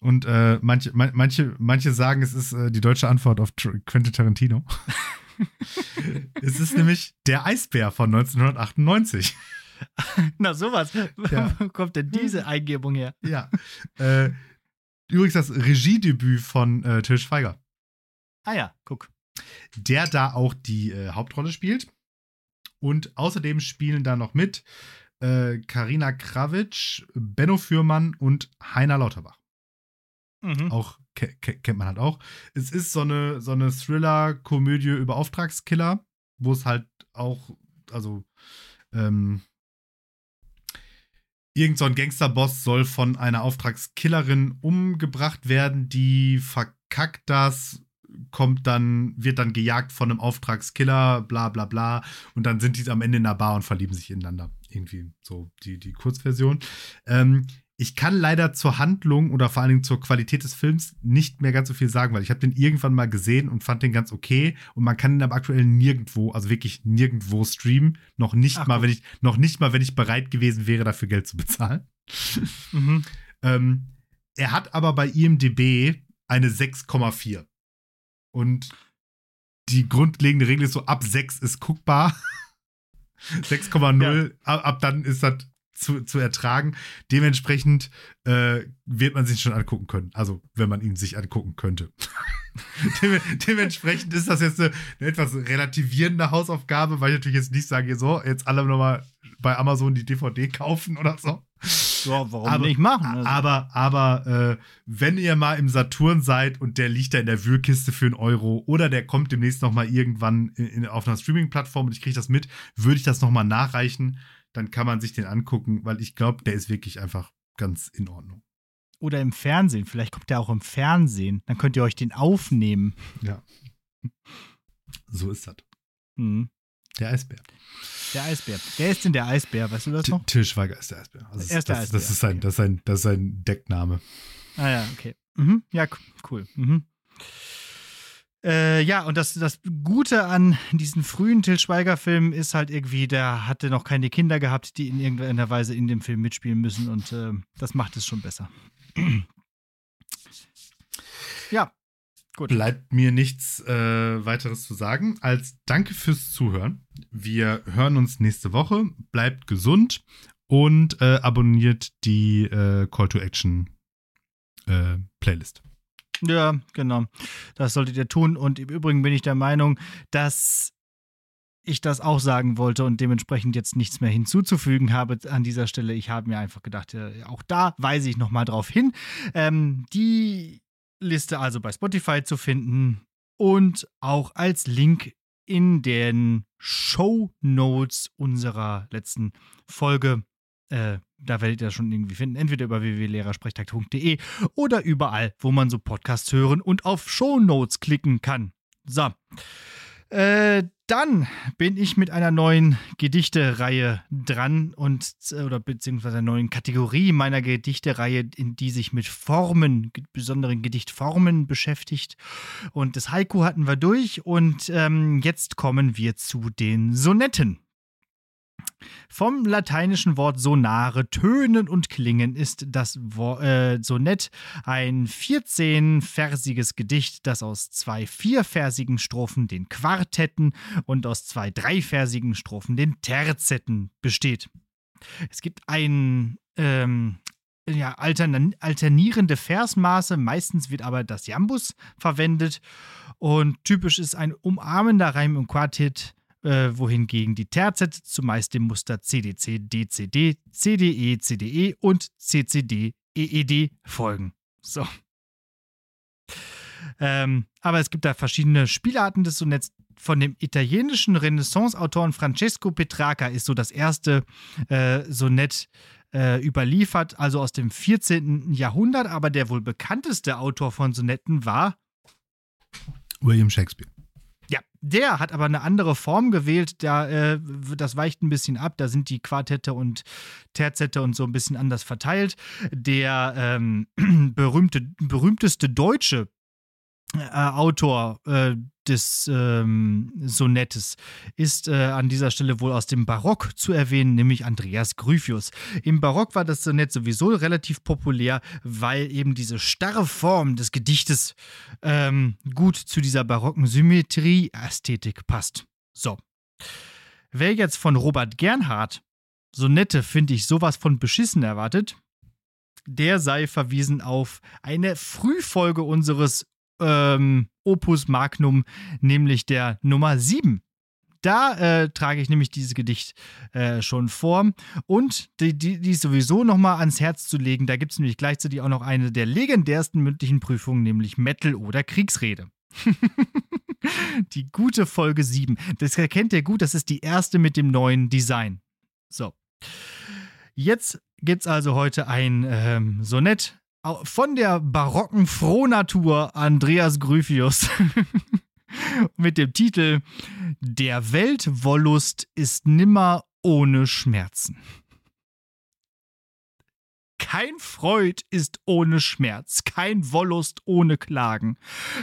Speaker 1: Und äh, manche, man, manche, manche sagen, es ist äh, die deutsche Antwort auf Tr Quentin Tarantino. es ist nämlich Der Eisbär von 1998.
Speaker 2: Na, sowas.
Speaker 1: Ja.
Speaker 2: Wo kommt denn diese Eingebung her?
Speaker 1: ja. Äh, übrigens das Regiedebüt von äh, Til Schweiger,
Speaker 2: Ah ja, guck.
Speaker 1: der da auch die äh, Hauptrolle spielt. Und außerdem spielen da noch mit äh, Karina Krawitsch, Benno Fürmann und Heiner Lauterbach.
Speaker 2: Mhm.
Speaker 1: auch ke ke kennt man halt auch. Es ist so eine, so eine Thriller-Komödie über Auftragskiller, wo es halt auch, also, ähm, irgend so ein Gangsterboss soll von einer Auftragskillerin umgebracht werden, die verkackt das, kommt dann, wird dann gejagt von einem Auftragskiller, bla bla bla, und dann sind die am Ende in der Bar und verlieben sich ineinander. Irgendwie so die, die Kurzversion. Ähm, ich kann leider zur Handlung oder vor allen Dingen zur Qualität des Films nicht mehr ganz so viel sagen, weil ich habe den irgendwann mal gesehen und fand den ganz okay und man kann ihn aber aktuell nirgendwo, also wirklich nirgendwo streamen, noch nicht
Speaker 2: Ach,
Speaker 1: mal, wenn ich noch nicht mal, wenn ich bereit gewesen wäre, dafür Geld zu bezahlen.
Speaker 2: Mhm.
Speaker 1: Ähm, er hat aber bei IMDb eine 6,4 und die grundlegende Regel ist so ab 6 ist guckbar. 6,0 ab, ab dann ist das zu, zu ertragen. Dementsprechend äh, wird man sich schon angucken können. Also, wenn man ihn sich angucken könnte. Dem, dementsprechend ist das jetzt eine, eine etwas relativierende Hausaufgabe, weil ich natürlich jetzt nicht sage, so, jetzt alle nochmal bei Amazon die DVD kaufen oder so.
Speaker 2: Ja, warum
Speaker 1: Aber-
Speaker 2: nicht machen? Also,
Speaker 1: Aber, aber äh, wenn ihr mal im Saturn seid und der liegt da in der Wühlkiste für einen Euro oder der kommt demnächst noch mal irgendwann in, in, auf einer Streaming-Plattform und ich kriege das mit, würde ich das noch mal nachreichen, dann kann man sich den angucken, weil ich glaube, der ist wirklich einfach ganz in Ordnung.
Speaker 2: oder im Fernsehen. Vielleicht kommt der auch im Fernsehen. Dann könnt ihr euch den aufnehmen.
Speaker 1: Ja. So ist das.
Speaker 2: Mhm.
Speaker 1: Der Eisbär.
Speaker 2: Der Eisbär. Wer ist denn der Eisbär? Weißt du das noch?
Speaker 1: Till Schweiger ist der Eisbär. Also
Speaker 2: Er ist der
Speaker 1: das,
Speaker 2: Eisbär,
Speaker 1: das, ist sein, das, ist sein, das ist sein Deckname.
Speaker 2: Ah ja, okay. Mhm. Ja, cool. Mhm. Äh, ja, und das, das Gute an diesen frühen Till Schweiger-Filmen ist halt irgendwie, der hatte noch keine Kinder gehabt, die in irgendeiner Weise in dem Film mitspielen müssen und äh, das macht es schon besser. ja, gut.
Speaker 1: Bleibt mir nichts äh, weiteres zu sagen als Danke fürs Zuhören. Wir hören uns nächste Woche. Bleibt gesund und äh, abonniert die äh, Call to Action äh, Playlist.
Speaker 2: Ja, genau. Das solltet ihr tun. Und im Übrigen bin ich der Meinung, dass ich das auch sagen wollte und dementsprechend jetzt nichts mehr hinzuzufügen habe an dieser Stelle. Ich habe mir einfach gedacht, auch da weise ich nochmal drauf hin. Ähm, die Liste also bei Spotify zu finden und auch als Link in den Show Notes unserer letzten Folge. Äh, da werdet ihr das schon irgendwie finden, entweder über www.lehrersprechtag.de oder überall, wo man so Podcasts hören und auf Show Notes klicken kann. So. Äh, dann bin ich mit einer neuen Gedichtereihe dran und äh, oder beziehungsweise einer neuen Kategorie meiner Gedichtereihe, in die sich mit Formen, besonderen Gedichtformen beschäftigt. Und das Haiku hatten wir durch und ähm, jetzt kommen wir zu den Sonetten. Vom lateinischen Wort sonare, tönen und klingen, ist das Wo äh, Sonett ein 14-versiges Gedicht, das aus zwei vierversigen Strophen, den Quartetten, und aus zwei dreiversigen Strophen, den Terzetten, besteht. Es gibt ein ähm, ja, altern alternierende Versmaße, meistens wird aber das Jambus verwendet und typisch ist ein umarmender Reim im Quartett äh, wohingegen die Terzette zumeist dem Muster CDC, DCD, CDE, CDE und CCD, EED folgen. So. Ähm, aber es gibt da verschiedene Spielarten des Sonetts. Von dem italienischen Renaissance-Autoren Francesco Petrarca ist so das erste äh, Sonett äh, überliefert, also aus dem 14. Jahrhundert. Aber der wohl bekannteste Autor von Sonetten war
Speaker 1: William Shakespeare.
Speaker 2: Der hat aber eine andere Form gewählt. Da, äh, das weicht ein bisschen ab. Da sind die Quartette und Terzette und so ein bisschen anders verteilt. Der ähm, berühmte, berühmteste deutsche äh, Autor äh, des ähm, Sonettes ist äh, an dieser Stelle wohl aus dem Barock zu erwähnen, nämlich Andreas Gryphius. Im Barock war das Sonett sowieso relativ populär, weil eben diese starre Form des Gedichtes ähm, gut zu dieser barocken Symmetrie-Ästhetik passt. So. Wer jetzt von Robert Gernhardt Sonette, finde ich, sowas von beschissen erwartet, der sei verwiesen auf eine Frühfolge unseres ähm, Opus Magnum, nämlich der Nummer 7. Da äh, trage ich nämlich dieses Gedicht äh, schon vor. Und die, die, die sowieso nochmal ans Herz zu legen, da gibt es nämlich gleichzeitig auch noch eine der legendärsten mündlichen Prüfungen, nämlich Metal oder Kriegsrede. die gute Folge 7. Das erkennt ihr gut, das ist die erste mit dem neuen Design. So. Jetzt gibt es also heute ein ähm, Sonett von der barocken Frohnatur Andreas Gryphius mit dem Titel Der Weltwollust ist nimmer ohne Schmerzen. Kein Freud ist ohne Schmerz, kein Wollust ohne Klagen,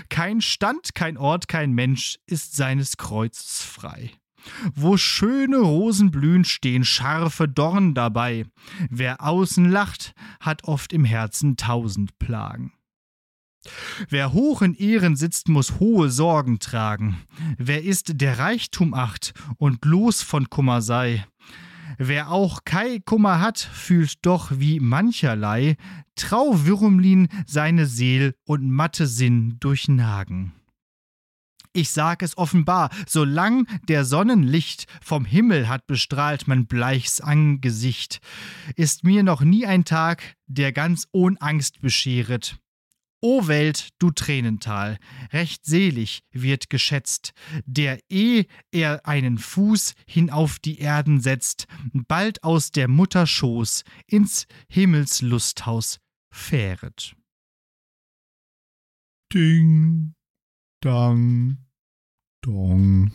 Speaker 2: kein Stand, kein Ort, kein Mensch ist seines Kreuzes frei. Wo schöne Rosen blühen, stehen scharfe Dorn dabei. Wer außen lacht, hat oft im Herzen tausend Plagen. Wer hoch in Ehren sitzt, muss hohe Sorgen tragen. Wer ist, der Reichtum acht und los von Kummer sei. Wer auch kei Kummer hat, fühlt doch wie mancherlei Trauwürmlin seine Seel und matte Sinn durchnagen. Ich sag es offenbar, solang der Sonnenlicht vom Himmel hat bestrahlt mein bleichs Angesicht, ist mir noch nie ein Tag, der ganz ohn Angst bescheret. O Welt, du Tränental, recht selig wird geschätzt, der eh er einen Fuß hinauf die Erden setzt, bald aus der Mutter Schoß ins Himmelslusthaus fähret.
Speaker 1: Ding, dang. 咚